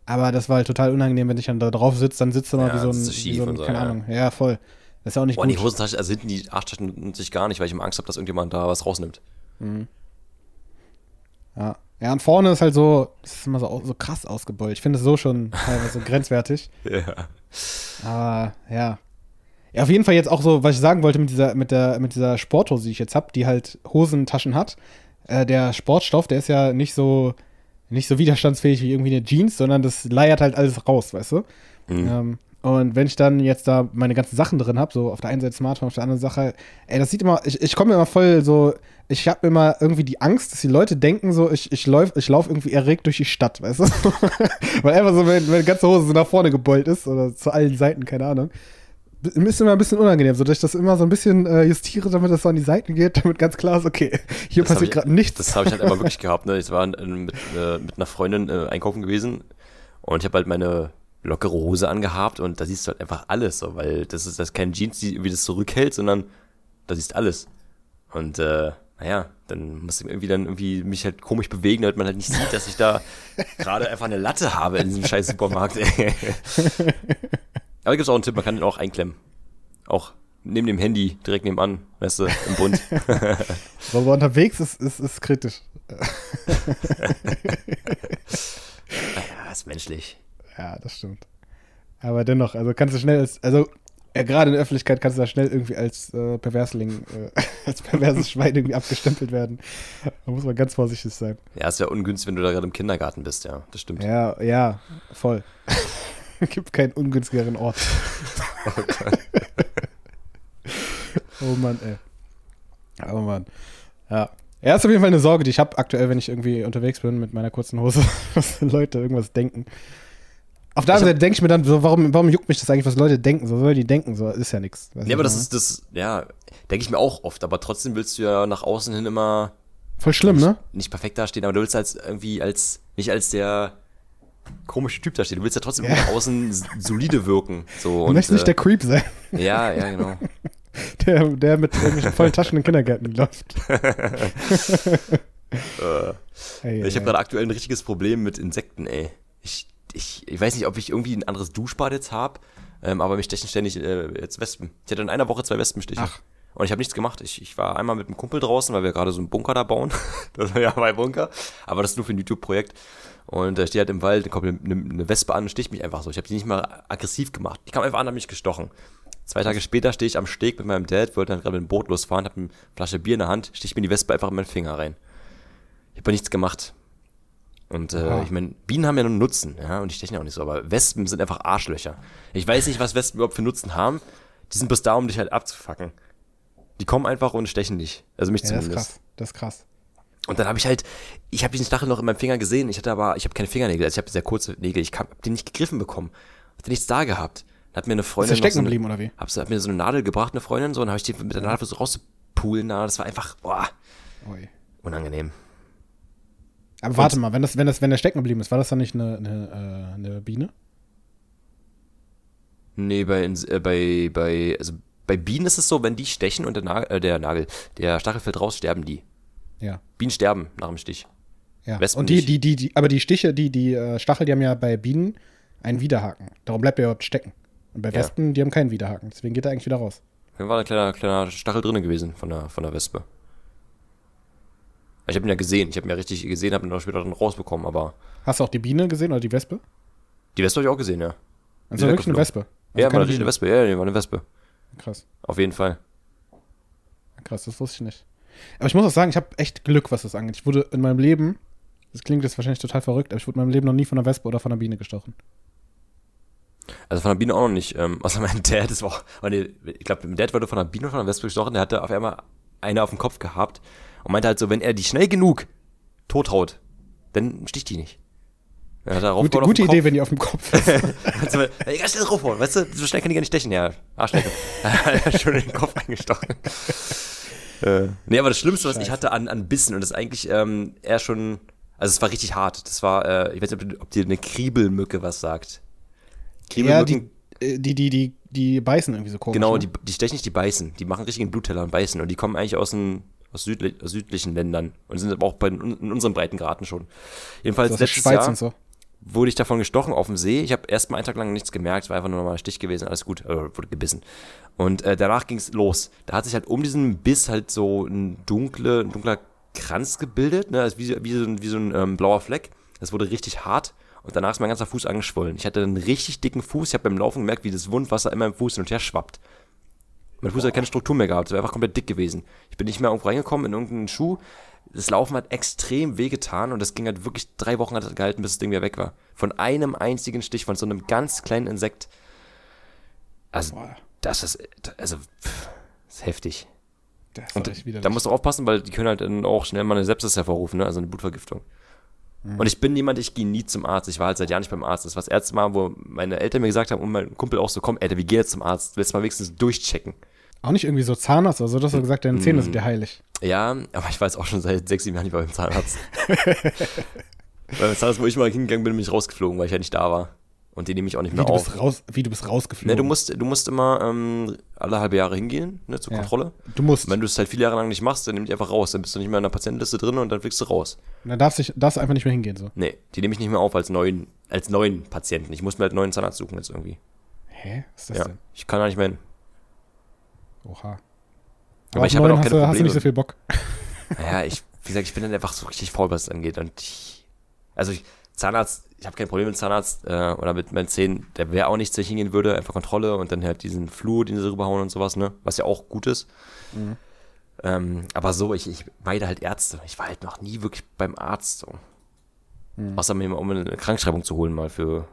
[SPEAKER 1] Aber das war halt total unangenehm, wenn ich dann da drauf sitze, dann sitzt du mal
[SPEAKER 2] Ja,
[SPEAKER 1] wie so ein, wie so ein
[SPEAKER 2] so,
[SPEAKER 1] keine
[SPEAKER 2] ja.
[SPEAKER 1] Ahnung. Ja, voll. Das ist ja auch nicht
[SPEAKER 2] Boah,
[SPEAKER 1] gut.
[SPEAKER 2] die Hosentasche, also hinten die Arschtaschen nutze ich gar nicht, weil ich immer Angst habe, dass irgendjemand da was rausnimmt.
[SPEAKER 1] Ja. ja, und vorne ist halt so, das ist immer so, so krass ausgebeult. Ich finde es so schon teilweise grenzwertig.
[SPEAKER 2] Ja.
[SPEAKER 1] Aber ja. Ja, auf jeden Fall jetzt auch so, was ich sagen wollte mit dieser, mit der, mit dieser Sporthose, die ich jetzt habe, die halt Hosentaschen hat. Äh, der Sportstoff, der ist ja nicht so, nicht so widerstandsfähig wie irgendwie eine Jeans, sondern das leiert halt alles raus, weißt du?
[SPEAKER 2] Mhm.
[SPEAKER 1] Ähm, und wenn ich dann jetzt da meine ganzen Sachen drin habe, so auf der einen Seite Smartphone, auf der anderen Sache, ey, das sieht immer, ich, ich komme immer voll so, ich habe immer irgendwie die Angst, dass die Leute denken so, ich, ich laufe ich lauf irgendwie erregt durch die Stadt, weißt du? Weil einfach so, wenn meine ganze Hose so nach vorne gebeult ist oder zu allen Seiten, keine Ahnung. Ist immer ein bisschen unangenehm, so dass ich das immer so ein bisschen äh, justiere, damit das so an die Seiten geht, damit ganz klar ist, okay, hier
[SPEAKER 2] Das
[SPEAKER 1] passiert gerade nichts.
[SPEAKER 2] Das habe ich halt einmal wirklich gehabt. Ne? Ich war mit, äh, mit einer Freundin äh, einkaufen gewesen und ich habe halt meine lockere Hose angehabt und da siehst du halt einfach alles, so, weil das ist das ist kein Jeans, die irgendwie das zurückhält, sondern da siehst du alles. Und äh, naja, dann musste ich irgendwie dann irgendwie mich halt komisch bewegen, damit man halt nicht sieht, dass ich da gerade einfach eine Latte habe in diesem scheiß Supermarkt. ey. Aber gibt es auch einen Tipp, man kann den auch einklemmen. Auch neben dem Handy, direkt nebenan, weißt du, im Bund.
[SPEAKER 1] Aber unterwegs ist, ist, ist kritisch.
[SPEAKER 2] ja, ist menschlich.
[SPEAKER 1] Ja, das stimmt. Aber dennoch, also kannst du schnell als, also ja, gerade in der Öffentlichkeit kannst du da schnell irgendwie als äh, Perversling, äh, als perverses Schwein irgendwie abgestempelt werden. Da muss man ganz vorsichtig sein.
[SPEAKER 2] Ja, ist ja ungünstig, wenn du da gerade im Kindergarten bist, ja, das stimmt.
[SPEAKER 1] Ja, ja, voll. Gibt keinen ungünstigeren Ort. oh Mann, ey. Oh Mann. Ja. Ja, ist auf jeden Fall eine Sorge, die ich habe aktuell, wenn ich irgendwie unterwegs bin mit meiner kurzen Hose, was Leute irgendwas denken. Auf der anderen Seite denke ich mir dann, so, warum, warum juckt mich das eigentlich, was Leute denken? So soll die denken, so ist ja nichts.
[SPEAKER 2] Ja, aber das ist das, ja, denke ich mir auch oft, aber trotzdem willst du ja nach außen hin immer
[SPEAKER 1] voll schlimm, ne?
[SPEAKER 2] nicht perfekt dastehen, aber du willst als irgendwie als, nicht als der komische Typ dastehen, du willst ja trotzdem
[SPEAKER 1] Ja.
[SPEAKER 2] nach außen solide wirken. So,
[SPEAKER 1] Du möchtest nicht der
[SPEAKER 2] äh,
[SPEAKER 1] Creep sein,
[SPEAKER 2] Ja, ja, genau.
[SPEAKER 1] der, der mit irgendwelchen vollen Taschen in den Kindergärten läuft.
[SPEAKER 2] äh,
[SPEAKER 1] Hey,
[SPEAKER 2] ich habe gerade aktuell ein richtiges Problem mit Insekten, ey. Ich, ich, ich weiß nicht, ob ich irgendwie ein anderes Duschbad jetzt habe, ähm, aber mich stechen ständig äh, jetzt Wespen. Ich hatte in einer Woche zwei Wespenstiche.
[SPEAKER 1] Ach.
[SPEAKER 2] Und ich habe nichts gemacht. Ich, ich war einmal mit einem Kumpel draußen, weil wir gerade so einen Bunker da bauen. das war ja mein Bunker. Aber das ist nur für ein YouTube-Projekt. Und da steht halt im Wald, dann kommt eine, eine Wespe an und sticht mich einfach so. Ich habe die nicht mal aggressiv gemacht. Die kam einfach an, hat mich gestochen. Zwei Tage später stehe ich am Steg mit meinem Dad, wollte dann gerade mit dem Boot losfahren, habe eine Flasche Bier in der Hand, sticht mir die Wespe einfach in meinen Finger rein. Ich habe nichts gemacht. Und äh,
[SPEAKER 1] Aha.
[SPEAKER 2] ich meine, Bienen haben ja nur einen Nutzen, ja, und die stechen ja auch nicht so, aber Wespen sind einfach Arschlöcher. Ich weiß nicht, was Wespen überhaupt für Nutzen haben. Die sind bloß da, um dich halt abzufacken. Die kommen einfach und stechen dich. Also mich
[SPEAKER 1] Ja, das ist
[SPEAKER 2] zumindest.
[SPEAKER 1] krass. Das ist krass.
[SPEAKER 2] Und dann habe ich halt, ich habe diesen Stachel noch in meinem Finger gesehen. Ich hatte aber, ich habe keine Fingernägel, also ich habe sehr kurze Nägel. Ich habe den nicht gegriffen bekommen. Hatte nichts da gehabt. Dann hat mir eine
[SPEAKER 1] Ist
[SPEAKER 2] Freundin noch
[SPEAKER 1] stecken
[SPEAKER 2] so eine,
[SPEAKER 1] geblieben oder wie?
[SPEAKER 2] hab, hat mir so eine Nadel gebracht, eine Freundin, so, und habe ich die mit der Nadel versucht rauszupulen. Das war einfach, boah,
[SPEAKER 1] Ui.
[SPEAKER 2] unangenehm.
[SPEAKER 1] Aber warte mal, wenn, das, wenn, das, wenn der stecken geblieben ist, war das dann nicht eine, eine, äh, eine Biene?
[SPEAKER 2] Nee, bei, äh, bei, bei, also bei Bienen ist es so, wenn die stechen und der Nagel, äh, der Nagel, der Stachel fällt raus, sterben die.
[SPEAKER 1] Ja.
[SPEAKER 2] Bienen sterben nach dem Stich.
[SPEAKER 1] ja.
[SPEAKER 2] Wespen
[SPEAKER 1] Und die, die, die, die, aber die Stiche, die, die äh, Stachel, die haben ja bei Bienen einen Widerhaken. Darum bleibt er überhaupt stecken. Und bei
[SPEAKER 2] Ja.
[SPEAKER 1] Wespen, die haben keinen Widerhaken. Deswegen geht er eigentlich wieder raus.
[SPEAKER 2] Da war ein kleiner, kleiner Stachel drinnen gewesen von der, von der Wespe. Ich habe ihn ja gesehen. Ich habe ihn ja richtig gesehen, habe ihn auch später dann rausbekommen, aber
[SPEAKER 1] Hast du auch die Biene gesehen oder die Wespe?
[SPEAKER 2] die Wespe habe ich auch gesehen, ja.
[SPEAKER 1] Also wirklich eine. Wespe. Also
[SPEAKER 2] ja, war
[SPEAKER 1] keine
[SPEAKER 2] eine. Wespe. Ja, die war eine Wespe.
[SPEAKER 1] Krass.
[SPEAKER 2] Auf jeden Fall.
[SPEAKER 1] Krass, das wusste ich nicht. Aber ich muss auch sagen, ich habe echt Glück, was das angeht. Ich wurde in meinem Leben, das klingt jetzt wahrscheinlich total verrückt, aber ich wurde in meinem Leben noch nie von einer Wespe oder von einer Biene gestochen.
[SPEAKER 2] Also von der Biene auch noch nicht. Ähm, außer mein Dad, das war auch, ich glaube, mein Dad wurde von einer Biene oder von einer Wespe gestochen. Der hatte auf einmal eine auf dem Kopf gehabt und meinte halt so, wenn er die schnell genug tothaut, dann sticht die nicht. Dann hat er
[SPEAKER 1] Gute, gute Idee, wenn die auf dem Kopf ist.
[SPEAKER 2] Also, ja, ganz schnell draufhauen, weißt du, so schnell kann die gar nicht stechen, ja. Arschlecke. Er hat schon in den Kopf eingestochen. Äh, nee, aber das Schlimmste, was ich
[SPEAKER 1] Scheiße.
[SPEAKER 2] hatte an, an Bissen, und das ist eigentlich ähm, eher schon, also es war richtig hart. Das war, äh, ich weiß nicht, ob, dir- ob dir eine Kriebelmücke was sagt.
[SPEAKER 1] ja,
[SPEAKER 2] Kriebelmücken,
[SPEAKER 1] die, äh, die, die, die, die beißen irgendwie so komisch.
[SPEAKER 2] genau,
[SPEAKER 1] ne?
[SPEAKER 2] die, die stechen nicht, die beißen. Die machen richtig einen Blutteller und beißen. Und die kommen eigentlich aus, den, aus, südli aus südlichen Ländern und sind aber auch bei, in unseren Breitengraden schon. Jedenfalls
[SPEAKER 1] so aus der
[SPEAKER 2] letztes
[SPEAKER 1] Schweiz
[SPEAKER 2] Jahr,
[SPEAKER 1] und so.
[SPEAKER 2] Wurde ich davon gestochen auf dem See. Ich habe erst mal einen Tag lang nichts gemerkt, es war einfach nur mal ein Stich gewesen, alles gut, äh, wurde gebissen. Und äh, danach ging es los. Da hat sich halt um diesen Biss halt so ein, dunkle, ein dunkler Kranz gebildet, ne? also wie, wie so ein, wie so ein ähm, blauer Fleck. Das wurde richtig hart und danach ist mein ganzer Fuß angeschwollen. Ich hatte einen richtig dicken Fuß, ich habe beim Laufen gemerkt, wie das Wundwasser immer im Fuß hin und her schwappt. Mein Fuß hat keine Struktur mehr gehabt, es war einfach komplett dick gewesen. Ich bin nicht mehr irgendwo reingekommen in irgendeinen Schuh. Das Laufen hat extrem wehgetan und das ging halt wirklich drei Wochen hat das gehalten, bis das Ding wieder weg war. Von einem einzigen Stich, von so einem ganz kleinen Insekt. Also, das ist, also, pff, ist heftig.
[SPEAKER 1] das
[SPEAKER 2] Und
[SPEAKER 1] widerlich.
[SPEAKER 2] da musst du aufpassen, weil die können halt dann auch schnell mal eine Sepsis hervorrufen, ne? also eine Blutvergiftung.
[SPEAKER 1] Mhm.
[SPEAKER 2] Und ich bin jemand, ich gehe nie zum Arzt. Ich war halt seit Jahren nicht beim Arzt. Das war das erste Mal, wo meine Eltern mir gesagt haben und mein Kumpel auch so, komm, Alter, wir gehen jetzt zum Arzt. Willst du mal wenigstens durchchecken?
[SPEAKER 1] Auch nicht irgendwie so Zahnarzt oder so, dass du gesagt deine Zähne
[SPEAKER 2] Mm.
[SPEAKER 1] sind dir heilig.
[SPEAKER 2] Ja, aber ich jetzt auch schon seit sechs, sieben Jahren nicht mehr beim Zahnarzt. Weil beim Zahnarzt, wo ich mal hingegangen bin, bin ich rausgeflogen, weil ich ja nicht da war. Und den nehme ich auch nicht
[SPEAKER 1] Wie
[SPEAKER 2] mehr
[SPEAKER 1] du,
[SPEAKER 2] auf.
[SPEAKER 1] bist raus, wie du bist rausgeflogen.
[SPEAKER 2] Ne, du musst, du musst immer ähm, alle halbe Jahre hingehen, ne, zur
[SPEAKER 1] Ja.
[SPEAKER 2] Kontrolle.
[SPEAKER 1] Du musst.
[SPEAKER 2] Wenn du es halt viele Jahre lang nicht machst, dann nimm die einfach raus. Dann bist du nicht mehr in der Patientenliste drin und dann fliegst du raus.
[SPEAKER 1] Da darfst du darfst du einfach nicht mehr hingehen. So.
[SPEAKER 2] Nee, die nehme ich nicht mehr auf als neuen, als neuen Patienten. Ich muss mir halt einen neuen Zahnarzt suchen jetzt irgendwie.
[SPEAKER 1] Hä? Was ist das
[SPEAKER 2] Ja,
[SPEAKER 1] denn?
[SPEAKER 2] ich kann da nicht mehr hin.
[SPEAKER 1] Oha.
[SPEAKER 2] Aber ich
[SPEAKER 1] auf
[SPEAKER 2] habe halt auch
[SPEAKER 1] hast,
[SPEAKER 2] keine
[SPEAKER 1] du, hast du nicht
[SPEAKER 2] Probleme.
[SPEAKER 1] so viel Bock.
[SPEAKER 2] Naja, ich, wie gesagt, ich bin dann einfach so richtig faul, was das angeht. Und ich, also ich, Zahnarzt, ich habe kein Problem mit Zahnarzt äh, oder mit meinen Zähnen. Der wäre auch nichts, wenn ich hingehen würde. Einfach Kontrolle und dann halt diesen Fluor, den sie rüberhauen und sowas, ne? Was ja auch gut ist.
[SPEAKER 1] Mhm.
[SPEAKER 2] Ähm, aber so, ich, ich meide halt Ärzte. Ich war halt noch nie wirklich beim Arzt. So.
[SPEAKER 1] Mhm.
[SPEAKER 2] Außer mir um eine Krankschreibung zu holen, mal für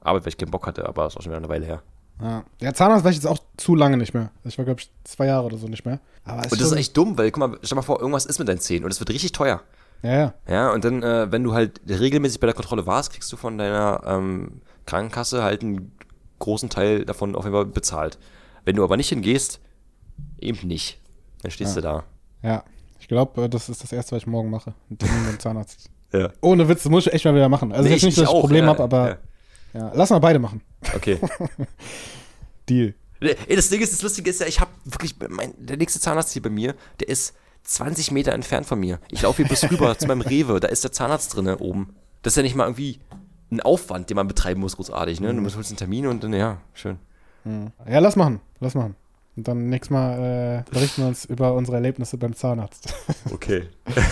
[SPEAKER 2] Arbeit, weil ich keinen Bock hatte, aber das ist auch schon wieder eine Weile her.
[SPEAKER 1] Ja. ja, Zahnarzt war ich jetzt auch zu lange nicht mehr. Ich war, glaube ich, zwei Jahre oder so nicht mehr. Aber
[SPEAKER 2] Und das ist echt dumm, weil, guck mal, stell mal vor, irgendwas ist mit deinen Zähnen und es wird richtig teuer.
[SPEAKER 1] Ja, ja.
[SPEAKER 2] Ja, und dann, äh, wenn du halt regelmäßig bei der Kontrolle warst, kriegst du von deiner ähm, Krankenkasse halt einen großen Teil davon auf jeden Fall bezahlt. Wenn du aber nicht hingehst, eben nicht. Dann stehst
[SPEAKER 1] Ja.
[SPEAKER 2] du da.
[SPEAKER 1] Ja. Ich glaube, das ist das Erste, was ich morgen mache. Termin beim Zahnarzt.
[SPEAKER 2] Ja.
[SPEAKER 1] Ohne Witz, das muss ich echt mal wieder machen. Also
[SPEAKER 2] Nee,
[SPEAKER 1] jetzt nicht, dass ich ein Problem habe, aber
[SPEAKER 2] Ja.
[SPEAKER 1] Ja. lass mal beide machen.
[SPEAKER 2] Okay.
[SPEAKER 1] Deal.
[SPEAKER 2] Das Ding ist, das Lustige ist ja, ich habe wirklich, mein, der nächste Zahnarzt hier bei mir, der ist 20 Meter entfernt von mir. Ich laufe hier bis rüber zu meinem Rewe, da ist der Zahnarzt drin oben. Das ist ja nicht mal irgendwie ein Aufwand, den man betreiben muss, großartig. Ne? Du holst einen Termin und dann, ja, schön.
[SPEAKER 1] Ja, lass machen, lass machen. Und dann nächstes Mal äh, berichten wir uns über unsere Erlebnisse beim Zahnarzt.
[SPEAKER 2] Okay.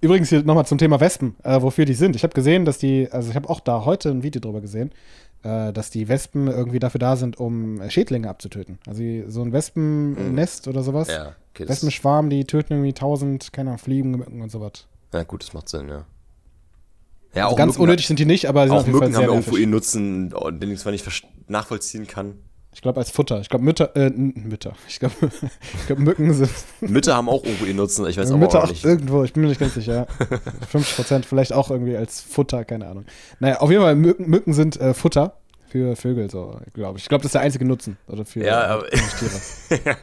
[SPEAKER 1] Übrigens hier nochmal zum Thema Wespen, äh, wofür die sind. Ich habe gesehen, dass die, also ich habe auch da heute ein Video drüber gesehen, äh, dass die Wespen irgendwie dafür da sind, um äh, Schädlinge abzutöten. Also so ein Wespennest oder sowas.
[SPEAKER 2] Ja, okay.
[SPEAKER 1] Wespenschwarm, die töten irgendwie tausend, keine Ahnung, Fliegen, Mücken und sowas.
[SPEAKER 2] ja, gut, das macht Sinn, ja. Ja,
[SPEAKER 1] Also ganz
[SPEAKER 2] Mücken-
[SPEAKER 1] unnötig sind die nicht, aber sie sind
[SPEAKER 2] Auch
[SPEAKER 1] auf jeden Fall
[SPEAKER 2] Mücken haben
[SPEAKER 1] sehr
[SPEAKER 2] irgendwo ihren Nutzen, den ich zwar nicht nachvollziehen kann.
[SPEAKER 1] Ich glaube als Futter. Ich glaube Mütter, äh, Mütter. Ich glaube, ich glaube Mücken sind
[SPEAKER 2] Mütter haben auch irgendwo ihren Nutzen, ich weiß aber
[SPEAKER 1] Mütter
[SPEAKER 2] auch
[SPEAKER 1] auch
[SPEAKER 2] nicht.
[SPEAKER 1] irgendwo, ich bin mir nicht ganz sicher. 50 Prozent vielleicht auch irgendwie als Futter, keine Ahnung. Naja, auf jeden Fall, Mücken, Mücken sind äh, Futter für Vögel, so, glaube ich. Ich glaube, das ist der einzige Nutzen. Oder für
[SPEAKER 2] Ja, aber-
[SPEAKER 1] Tiere.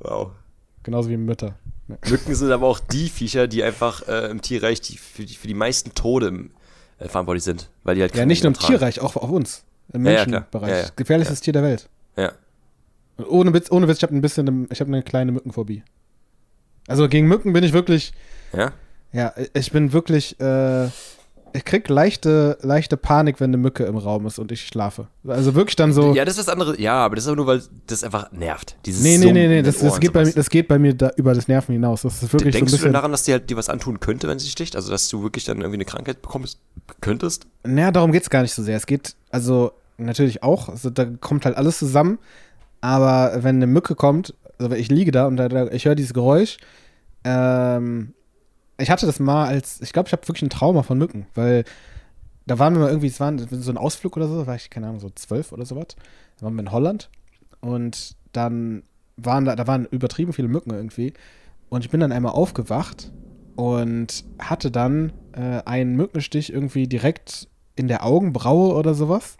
[SPEAKER 2] Wow.
[SPEAKER 1] Genauso wie Mütter. Ja.
[SPEAKER 2] Mücken sind aber auch die Viecher, die einfach äh, im Tierreich die, für, die, für die meisten Tode im, äh, verantwortlich sind. Weil die halt
[SPEAKER 1] Ja, nicht nur im Tierreich, auch auf uns. Im
[SPEAKER 2] Ja.
[SPEAKER 1] Menschenbereich.
[SPEAKER 2] Ja, ja.
[SPEAKER 1] Gefährlichstes Tier der Welt.
[SPEAKER 2] Ja.
[SPEAKER 1] Ohne Witz, ohne Witz, ich habe ein bisschen, ich habe eine kleine Mückenphobie. Also gegen Mücken bin ich wirklich,
[SPEAKER 2] Ja?
[SPEAKER 1] ja, ich bin wirklich, äh, ich krieg leichte, leichte Panik, wenn eine Mücke im Raum ist und ich schlafe. Also wirklich dann so.
[SPEAKER 2] Ja, das ist was anderes. Ja, aber das ist aber nur, weil das einfach nervt. Dieses
[SPEAKER 1] Nee, nee,
[SPEAKER 2] Summen
[SPEAKER 1] nee, nee, das, das, geht bei mir, das geht bei mir da über das Nerven hinaus. Das ist wirklich
[SPEAKER 2] Denkst
[SPEAKER 1] so
[SPEAKER 2] du
[SPEAKER 1] ein
[SPEAKER 2] denn
[SPEAKER 1] bisschen.
[SPEAKER 2] daran, dass die halt dir was antun könnte, wenn sie sticht? Also, dass du wirklich dann irgendwie eine Krankheit bekommst, könntest?
[SPEAKER 1] Naja, darum geht es gar nicht so sehr. Es geht, also natürlich auch, also, da kommt halt alles zusammen. Aber wenn eine Mücke kommt, also ich liege da und da, ich höre dieses Geräusch, ähm, ich hatte das mal als, ich glaube, ich habe wirklich ein Trauma von Mücken, weil da waren wir mal irgendwie, es war so ein Ausflug oder so, da war ich, keine Ahnung, so zwölf oder sowas. Da waren wir in Holland und dann waren da, da waren übertrieben viele Mücken irgendwie. Und ich bin dann einmal aufgewacht und hatte dann äh, einen Mückenstich irgendwie direkt in der Augenbraue oder sowas.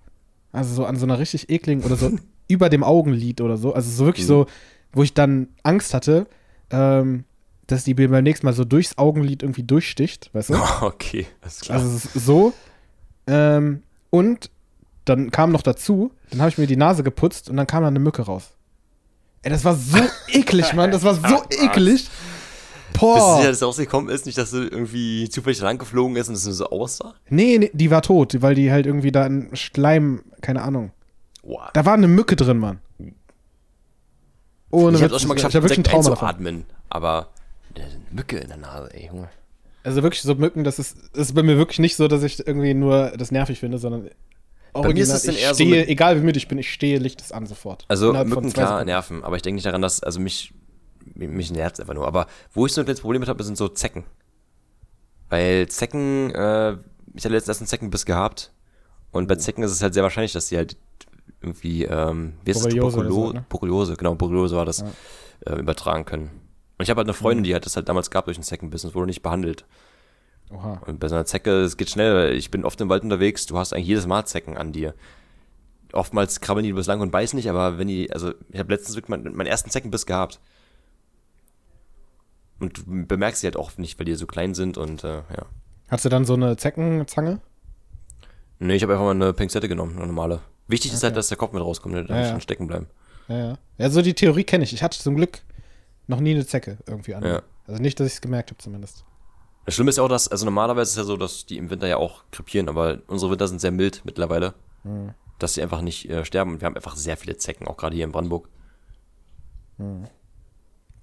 [SPEAKER 1] Also so an so einer richtig ekligen oder so über dem Augenlid oder so. Also so wirklich
[SPEAKER 2] Mhm.
[SPEAKER 1] so, wo ich dann Angst hatte, ähm, dass die mir beim nächsten Mal so durchs Augenlid irgendwie durchsticht, weißt du?
[SPEAKER 2] Okay, alles klar.
[SPEAKER 1] Also es ist so. Ähm, und dann kam noch dazu, dann habe ich mir die Nase geputzt und dann kam da eine Mücke raus. Ey, das war so eklig, Mann. Das war so eklig.
[SPEAKER 2] Bist du
[SPEAKER 1] Boah.
[SPEAKER 2] sicher, dass rausgekommen ist? Nicht, dass du irgendwie zufällig lang geflogen ist und es nur so aussah?
[SPEAKER 1] Nee, nee, die war tot, weil die halt irgendwie da in Schleim, keine Ahnung.
[SPEAKER 2] Wow.
[SPEAKER 1] Da war eine Mücke drin, Mann. Ohne
[SPEAKER 2] ich hab's auch schon mal
[SPEAKER 1] ich
[SPEAKER 2] geschafft,
[SPEAKER 1] hab wirklich ein
[SPEAKER 2] Insekten
[SPEAKER 1] Trauma davon.
[SPEAKER 2] aber eine Mücke in der Nase, ey, Junge.
[SPEAKER 1] Also wirklich so Mücken, das ist, das ist bei mir wirklich nicht so, dass ich irgendwie nur das nervig finde, sondern
[SPEAKER 2] Bei mir ist es dann
[SPEAKER 1] ich
[SPEAKER 2] eher so
[SPEAKER 1] stehe,
[SPEAKER 2] mit-
[SPEAKER 1] egal wie müde ich bin, ich stehe Licht es an sofort.
[SPEAKER 2] Also
[SPEAKER 1] Innerhalb
[SPEAKER 2] Mücken, klar,
[SPEAKER 1] Sekunden.
[SPEAKER 2] nerven, aber ich denke nicht daran, dass, also mich, mich nervt einfach nur. Aber wo ich so ein kleines Problem mit habe, sind so Zecken. Weil Zecken, äh, ich hatte letztens einen Zeckenbiss gehabt und bei Zecken ist es halt sehr wahrscheinlich, dass die halt irgendwie, ähm, wie heißt es,
[SPEAKER 1] Borreliose oder so,
[SPEAKER 2] Tuberkulo
[SPEAKER 1] ne?
[SPEAKER 2] Borreliose, genau, Borreliose war das, äh, übertragen können. Und ich habe halt eine
[SPEAKER 1] Mhm.
[SPEAKER 2] Freundin, die hat das halt damals gehabt durch einen Zeckenbiss und es wurde nicht behandelt.
[SPEAKER 1] Oha.
[SPEAKER 2] Und bei so einer Zecke, es geht schnell, weil ich bin oft im Wald unterwegs, du hast eigentlich jedes Mal Zecken an dir. Oftmals krabbeln die bislang und beißen nicht, aber wenn die, also ich habe letztens wirklich meinen, meinen ersten Zeckenbiss gehabt. Und du bemerkst sie halt auch nicht, weil die so klein sind und äh, ja.
[SPEAKER 1] Hast du dann so eine Zeckenzange?
[SPEAKER 2] Nee, ich habe einfach mal eine Pinzette genommen, eine normale. Wichtig ist halt, dass der Kopf mit rauskommt, der darf
[SPEAKER 1] Ja,
[SPEAKER 2] nicht
[SPEAKER 1] ja.
[SPEAKER 2] stecken bleiben.
[SPEAKER 1] Ja, ja. Ja, so die Theorie kenne ich. Ich hatte zum Glück noch nie eine Zecke irgendwie an.
[SPEAKER 2] Ja.
[SPEAKER 1] Also nicht, dass ich es gemerkt habe zumindest.
[SPEAKER 2] Das Schlimme ist ja auch, dass, also normalerweise ist es ja so, dass die im Winter ja auch krepieren, aber unsere Winter sind sehr mild mittlerweile,
[SPEAKER 1] Mhm.
[SPEAKER 2] dass sie einfach nicht äh, sterben. Und wir haben einfach sehr viele Zecken, auch gerade hier in Brandenburg.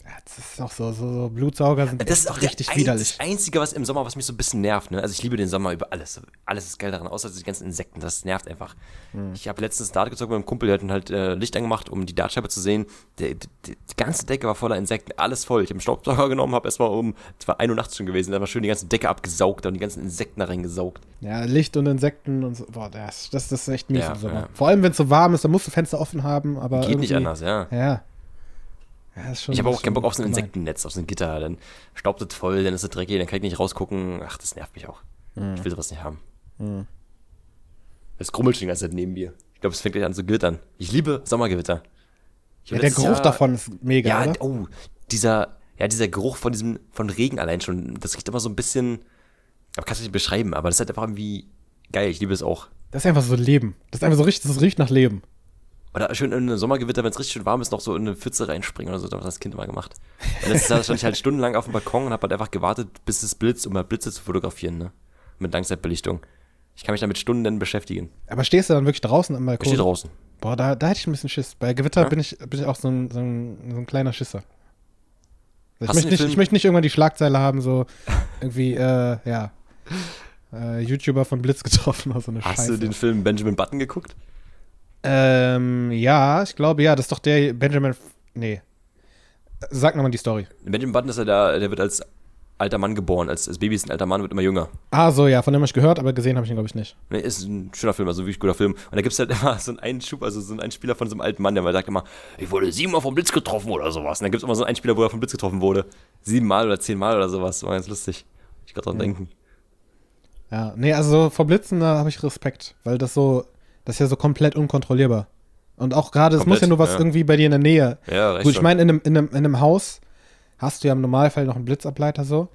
[SPEAKER 1] Ja, das ist auch so, so, so Blutsauger sind
[SPEAKER 2] Das ist auch
[SPEAKER 1] richtig
[SPEAKER 2] der
[SPEAKER 1] widerlich.
[SPEAKER 2] Das Einzige, was im Sommer, was mich so ein bisschen nervt, ne? Also ich liebe den Sommer über alles. Alles ist geil daran, außer die ganzen Insekten. Das nervt einfach.
[SPEAKER 1] Hm.
[SPEAKER 2] Ich habe letztens Dart gezockt mit einem Kumpel, der hat halt äh, Licht angemacht, um die Dartscheibe zu sehen. Der, die, die ganze Decke war voller Insekten, alles voll. Ich habe einen Staubsauger genommen, habe erstmal um, es war 1 Uhr nachts schon gewesen, da war schön die ganze Decke abgesaugt und die ganzen Insekten da reingesaugt.
[SPEAKER 1] Ja, Licht und Insekten und so. Boah, das, das, das ist echt mies
[SPEAKER 2] Ja,
[SPEAKER 1] im Sommer.
[SPEAKER 2] ja.
[SPEAKER 1] Vor allem, wenn es so warm ist, dann musst du Fenster offen haben, aber.
[SPEAKER 2] Geht nicht anders, ja.
[SPEAKER 1] Ja. Ja,
[SPEAKER 2] Ich habe auch keinen Bock auf so ein. Insektennetz, auf so ein Gitter. Dann staubt es voll, dann ist es dreckig, dann kann ich nicht rausgucken. Ach, das nervt mich auch.
[SPEAKER 1] Hm.
[SPEAKER 2] Ich will sowas nicht haben. Es grummelt schon die ganze Zeit neben mir. Ich glaube, es fängt gleich an zu glittern. Ich liebe Sommergewitter. Ich
[SPEAKER 1] Ja, der Geruch
[SPEAKER 2] Jahr-
[SPEAKER 1] davon ist mega,
[SPEAKER 2] Ja,
[SPEAKER 1] oder?
[SPEAKER 2] oh, dieser, ja, dieser Geruch von diesem, von Regen allein schon, das riecht immer so ein bisschen, aber kannst du nicht beschreiben, aber das ist halt einfach irgendwie geil, ich liebe es auch.
[SPEAKER 1] Das ist einfach so Leben. Das ist einfach so richtig, das riecht nach Leben.
[SPEAKER 2] Oder schön in einem Sommergewitter, wenn es richtig schön warm ist, noch so in eine Pfütze reinspringen oder so. Das hat das Kind immer gemacht. Und letztes Jahr stand ich halt stundenlang auf dem Balkon und habe halt einfach gewartet, bis es blitzt, um mal Blitze zu fotografieren, ne? Mit Langzeitbelichtung. Ich kann mich damit Stunden beschäftigen.
[SPEAKER 1] Aber stehst du dann wirklich draußen am
[SPEAKER 2] Ich
[SPEAKER 1] Balkon?
[SPEAKER 2] stehe draußen.
[SPEAKER 1] Boah, da, da hätte ich ein bisschen Schiss. Bei Gewitter
[SPEAKER 2] Ja?
[SPEAKER 1] bin, ich, bin ich auch so ein, so ein, so ein kleiner Schisser. Ich
[SPEAKER 2] Hast
[SPEAKER 1] möchte, nicht, ich möchte nicht irgendwann die Schlagzeile haben, so irgendwie, äh, ja, äh, YouTuber von Blitz getroffen oder so eine
[SPEAKER 2] Hast
[SPEAKER 1] Scheiße.
[SPEAKER 2] du den Film Benjamin Button geguckt?
[SPEAKER 1] Ähm, ja, ich glaube, ja, das ist doch der Benjamin, F- nee. Sag nochmal die Story.
[SPEAKER 2] Benjamin Button ist ja der, der wird als alter Mann geboren. Als, als Baby ist ein alter Mann, wird immer jünger.
[SPEAKER 1] Ah, so, ja, von dem habe ich gehört, aber gesehen habe ich ihn, glaube ich, nicht.
[SPEAKER 2] Ne, ist ein schöner Film, also wirklich guter Film. Und da gibt es halt immer so einen Einschub, also so einen Einspieler von so einem alten Mann, der mal sagt immer, ich wurde siebenmal vom Blitz getroffen oder sowas. Und dann gibt es immer so einen Einspieler, wo er vom Blitz getroffen wurde. Siebenmal oder zehnmal oder sowas. War ganz lustig. Ich gerade dran
[SPEAKER 1] Ja.
[SPEAKER 2] denken.
[SPEAKER 1] Ja, nee, also vor Blitzen, da habe ich Respekt, weil das so, das ist ja so komplett unkontrollierbar. Und auch gerade, es muss ja nur was
[SPEAKER 2] ja.
[SPEAKER 1] irgendwie bei dir in der Nähe.
[SPEAKER 2] Ja,
[SPEAKER 1] Gut, ich meine, in einem, in, einem, in einem Haus hast du ja im Normalfall noch einen Blitzableiter so.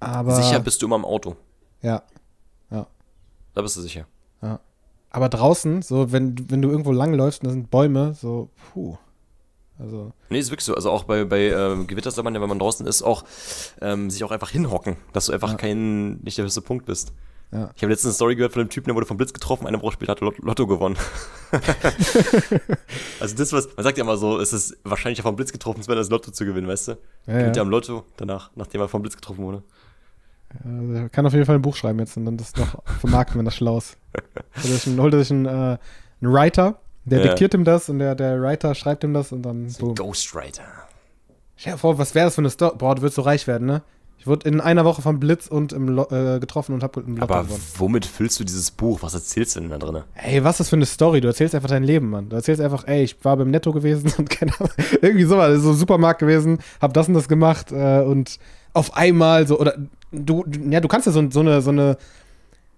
[SPEAKER 1] Aber.
[SPEAKER 2] Sicher bist du immer im Auto.
[SPEAKER 1] Ja.
[SPEAKER 2] Da bist du sicher.
[SPEAKER 1] Aber draußen, so, wenn, du- wenn du irgendwo langläufst und da sind Bäume, so, puh. Also,
[SPEAKER 2] Nee, ist wirklich so. Also auch bei, bei ähm, Gewitter soll man ja, wenn man draußen ist, auch ähm, sich auch einfach hinhocken, dass du einfach
[SPEAKER 1] Ja.
[SPEAKER 2] kein, nicht der beste Punkt bist.
[SPEAKER 1] Ja.
[SPEAKER 2] Ich habe letztens eine Story gehört von einem Typen, der wurde vom Blitz getroffen, eine Woche später hat er Lot- Lotto gewonnen. also das, was, man sagt ja immer so, es ist wahrscheinlicher vom Blitz getroffen, als wenn das Lotto zu gewinnen, weißt du?
[SPEAKER 1] Ja,
[SPEAKER 2] Gewinnt
[SPEAKER 1] ja.
[SPEAKER 2] er am Lotto danach, nachdem er vom Blitz getroffen wurde.
[SPEAKER 1] Also, kann auf jeden Fall ein Buch schreiben jetzt und dann das noch vermarkten, wenn das schlau ist. Holt er sich einen, holt er sich einen, äh, einen Writer, der
[SPEAKER 2] Ja.
[SPEAKER 1] diktiert ihm das und der, der Writer schreibt ihm das und dann boom.
[SPEAKER 2] Ghostwriter.
[SPEAKER 1] Stell dir vor, was wäre das für eine Story? Boah, du würdest so reich werden, ne? Ich wurde in einer Woche vom Blitz und im Lo äh, getroffen und hab im Lotto
[SPEAKER 2] Aber
[SPEAKER 1] gewonnen.
[SPEAKER 2] womit füllst du dieses Buch? Was erzählst du denn da drin?
[SPEAKER 1] Ey, was ist das für eine Story? Du erzählst einfach dein Leben, Mann. Du erzählst einfach, ey, ich war beim Netto gewesen und keine Ahnung, irgendwie sowas, so Supermarkt gewesen, hab das und das gemacht äh, und auf einmal so, oder du, ja, du kannst ja so, so eine, so eine,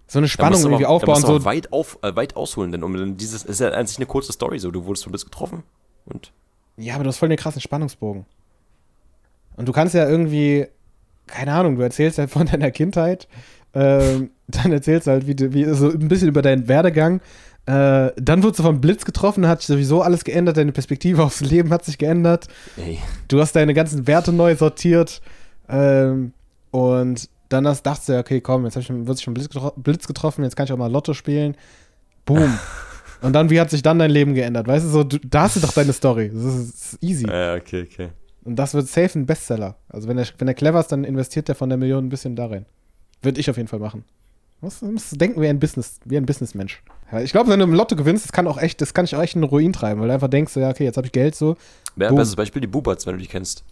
[SPEAKER 1] so eine Spannung irgendwie aufbauen.
[SPEAKER 2] Da musst du
[SPEAKER 1] So,
[SPEAKER 2] aber weit, auf, äh, weit ausholen, denn um dieses ist ja eigentlich eine kurze Story so. Du wurdest vom Blitz getroffen und
[SPEAKER 1] ja, aber du hast voll den krassen Spannungsbogen. Und du kannst ja irgendwie, keine Ahnung, du erzählst halt von deiner Kindheit, ähm, dann erzählst du halt wie, du- wie, so ein bisschen über deinen Werdegang. Äh, dann wurdest du vom Blitz getroffen, hat sich sowieso alles geändert, deine Perspektive aufs Leben hat sich geändert.
[SPEAKER 2] ey,
[SPEAKER 1] Du hast deine ganzen Werte neu sortiert. Ähm, und dann hast, dachtest du, okay, komm, jetzt ich, wird sich schon Blitz, getro Blitz getroffen, jetzt kann ich auch mal Lotto spielen. Boom. und dann, wie hat sich dann dein Leben geändert? Weißt du, so, du, da hast du doch deine Story. Das ist, das ist easy.
[SPEAKER 2] ja, okay, okay.
[SPEAKER 1] Und das wird safe ein Bestseller. Also wenn er, wenn er clever ist, dann investiert er von der Million ein bisschen da rein. Würde ich auf jeden Fall machen. Du musst, denken wie ein Business, wie ein Businessmensch. Ja, ich glaube, wenn du im Lotto gewinnst, das kann auch echt, das kann dich auch echt in den Ruin treiben, weil du einfach denkst, so, ja, okay, jetzt habe ich Geld so.
[SPEAKER 2] Ja,
[SPEAKER 1] Boom.
[SPEAKER 2] bestes Beispiel die Bubats, wenn du die kennst.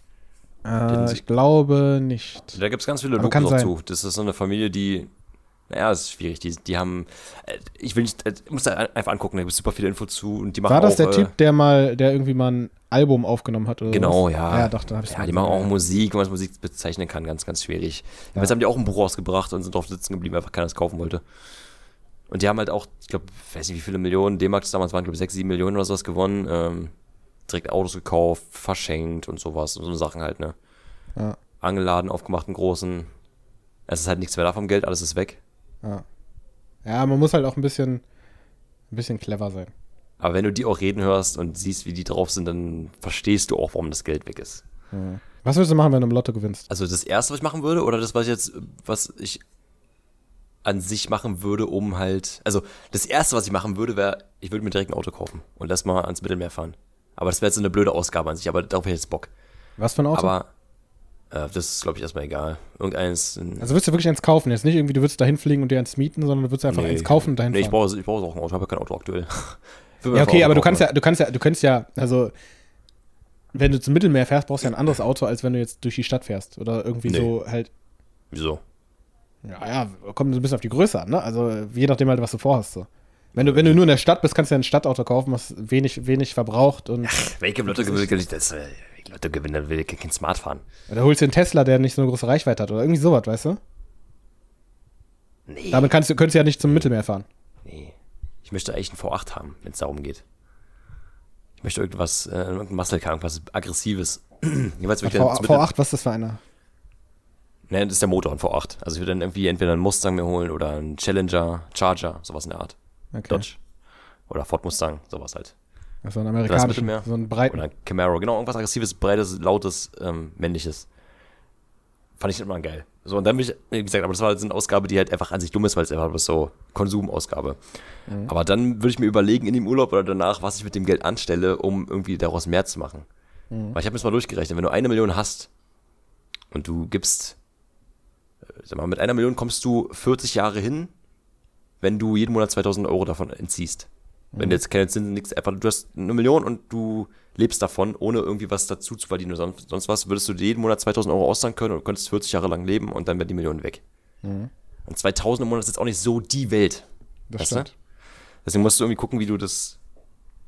[SPEAKER 1] Äh, ich glaube nicht.
[SPEAKER 2] Da gibt es ganz viele
[SPEAKER 1] sein.
[SPEAKER 2] zu. Das ist so eine Familie, die. Naja, das ist schwierig. Die, die haben. äh, Ich will nicht. äh, Ich muss da einfach angucken, da gibt es super viele Infos zu und die machen
[SPEAKER 1] War das
[SPEAKER 2] auch,
[SPEAKER 1] der
[SPEAKER 2] äh,
[SPEAKER 1] Typ, der mal, der irgendwie mal ein Album aufgenommen hat oder
[SPEAKER 2] Genau,
[SPEAKER 1] was?
[SPEAKER 2] ja.
[SPEAKER 1] Ja, doch, da hab ich
[SPEAKER 2] Ja, die machen auch Musik, wie man das Musik bezeichnen kann, ganz, ganz schwierig.
[SPEAKER 1] Ja.
[SPEAKER 2] Jetzt haben die auch ein Buch rausgebracht und sind drauf sitzen geblieben, weil einfach keiner es kaufen wollte. Und die haben halt auch, ich glaube, weiß nicht, wie viele Millionen es damals waren, glaube ich, 6, 7 Millionen oder sowas gewonnen. Ähm, direkt Autos gekauft, verschenkt und sowas. Und so Sachen halt, ne?
[SPEAKER 1] Ja,
[SPEAKER 2] Angelladen aufgemacht, einen großen. Es ist halt nichts mehr da vom Geld, alles ist weg.
[SPEAKER 1] Ja. ja, man muss halt auch ein bisschen, ein bisschen clever sein.
[SPEAKER 2] Aber wenn du die auch reden hörst und siehst, wie die drauf sind, dann verstehst du auch, warum das Geld weg ist.
[SPEAKER 1] Ja. Was würdest du machen, wenn du im Lotto gewinnst?
[SPEAKER 2] Also das erste, was ich machen würde, oder das, was ich jetzt, was ich an sich machen würde, um halt. Also das erste, was ich machen würde, wäre, ich würde mir direkt ein Auto kaufen und lass mal ans Mittelmeer fahren. Aber das wäre jetzt so eine blöde Ausgabe an sich, aber darauf hätte ich jetzt Bock.
[SPEAKER 1] Was für ein Auto?
[SPEAKER 2] Aber das ist, glaube ich, erstmal egal. Irgendeins. ein-
[SPEAKER 1] also würdest du wirklich eins kaufen? Jetzt nicht irgendwie, du würdest da hinfliegen und dir eins mieten, sondern du würdest einfach
[SPEAKER 2] Nee.
[SPEAKER 1] eins kaufen und dahin
[SPEAKER 2] nee, ich
[SPEAKER 1] fahren.
[SPEAKER 2] brauche, ich brauche auch ein Auto, ich habe ja kein Auto aktuell.
[SPEAKER 1] Ja, okay, aber du kannst ja, du kannst ja, du kannst ja, also wenn du zum Mittelmeer fährst, brauchst du ja ein anderes Auto, als wenn du jetzt durch die Stadt fährst. Oder irgendwie
[SPEAKER 2] Nee.
[SPEAKER 1] so halt,
[SPEAKER 2] Wieso?
[SPEAKER 1] ja, ja, kommt so ein bisschen auf die Größe an, ne? Also je nachdem halt, was du vorhast. So. Wenn du, wenn du nur in der Stadt bist, kannst du ja ein Stadtauto kaufen, was wenig, wenig verbraucht und
[SPEAKER 2] Welche Lotto gewinnt, das, welche Lotto gewinnt, dann will ich kein Smart fahren.
[SPEAKER 1] oder holst dir einen Tesla, der nicht so eine große Reichweite hat oder irgendwie sowas, weißt du?
[SPEAKER 2] Nee.
[SPEAKER 1] Damit kannst du, könntest du ja nicht zum Mittelmeer fahren.
[SPEAKER 2] Nee. Ich möchte eigentlich einen V8 haben, wenn es darum geht. Ich möchte irgendwas, äh, irgendein Muscle Car, irgendwas Aggressives. Jeweils
[SPEAKER 1] V,
[SPEAKER 2] wirklich dann zum
[SPEAKER 1] V8, was ist das für einer?
[SPEAKER 2] Ne, das ist der Motor, ein V8. Also ich würde dann irgendwie entweder einen Mustang mir holen oder einen Challenger, Charger, sowas in der Art.
[SPEAKER 1] Okay.
[SPEAKER 2] Dodge. Oder Ford Mustang, sowas halt.
[SPEAKER 1] Ein
[SPEAKER 2] Das
[SPEAKER 1] amerikanischen,
[SPEAKER 2] Mittelmeer.
[SPEAKER 1] so einen breiten.
[SPEAKER 2] Oder Camaro, genau, irgendwas aggressives, breites, lautes, ähm, männliches. Fand ich immer geil. So, und dann bin ich, wie gesagt, aber das war halt so eine Ausgabe, die halt einfach an sich dumm ist, weil es einfach so Konsumausgabe.
[SPEAKER 1] Mhm.
[SPEAKER 2] Aber dann würde ich mir überlegen in dem Urlaub oder danach, was ich mit dem Geld anstelle, um irgendwie daraus mehr zu machen.
[SPEAKER 1] Mhm.
[SPEAKER 2] Weil ich habe jetzt mal durchgerechnet, wenn du eine Million hast und du gibst, äh, sag mal, mit einer Million kommst du 40 Jahre hin, wenn du jeden Monat 2000 Euro davon entziehst. Wenn du jetzt keine Zinsen, nichts, einfach, du hast eine Million und du lebst davon, ohne irgendwie was dazu zu verdienen oder sonst, sonst was, würdest du dir jeden Monat 2000 Euro auszahlen können und könntest 40 Jahre lang leben und dann wäre die Million weg.
[SPEAKER 1] Mhm.
[SPEAKER 2] Und 2000 im Monat ist jetzt auch nicht so die Welt.
[SPEAKER 1] Das
[SPEAKER 2] weißt du?
[SPEAKER 1] stimmt.
[SPEAKER 2] Deswegen musst du irgendwie gucken, wie du das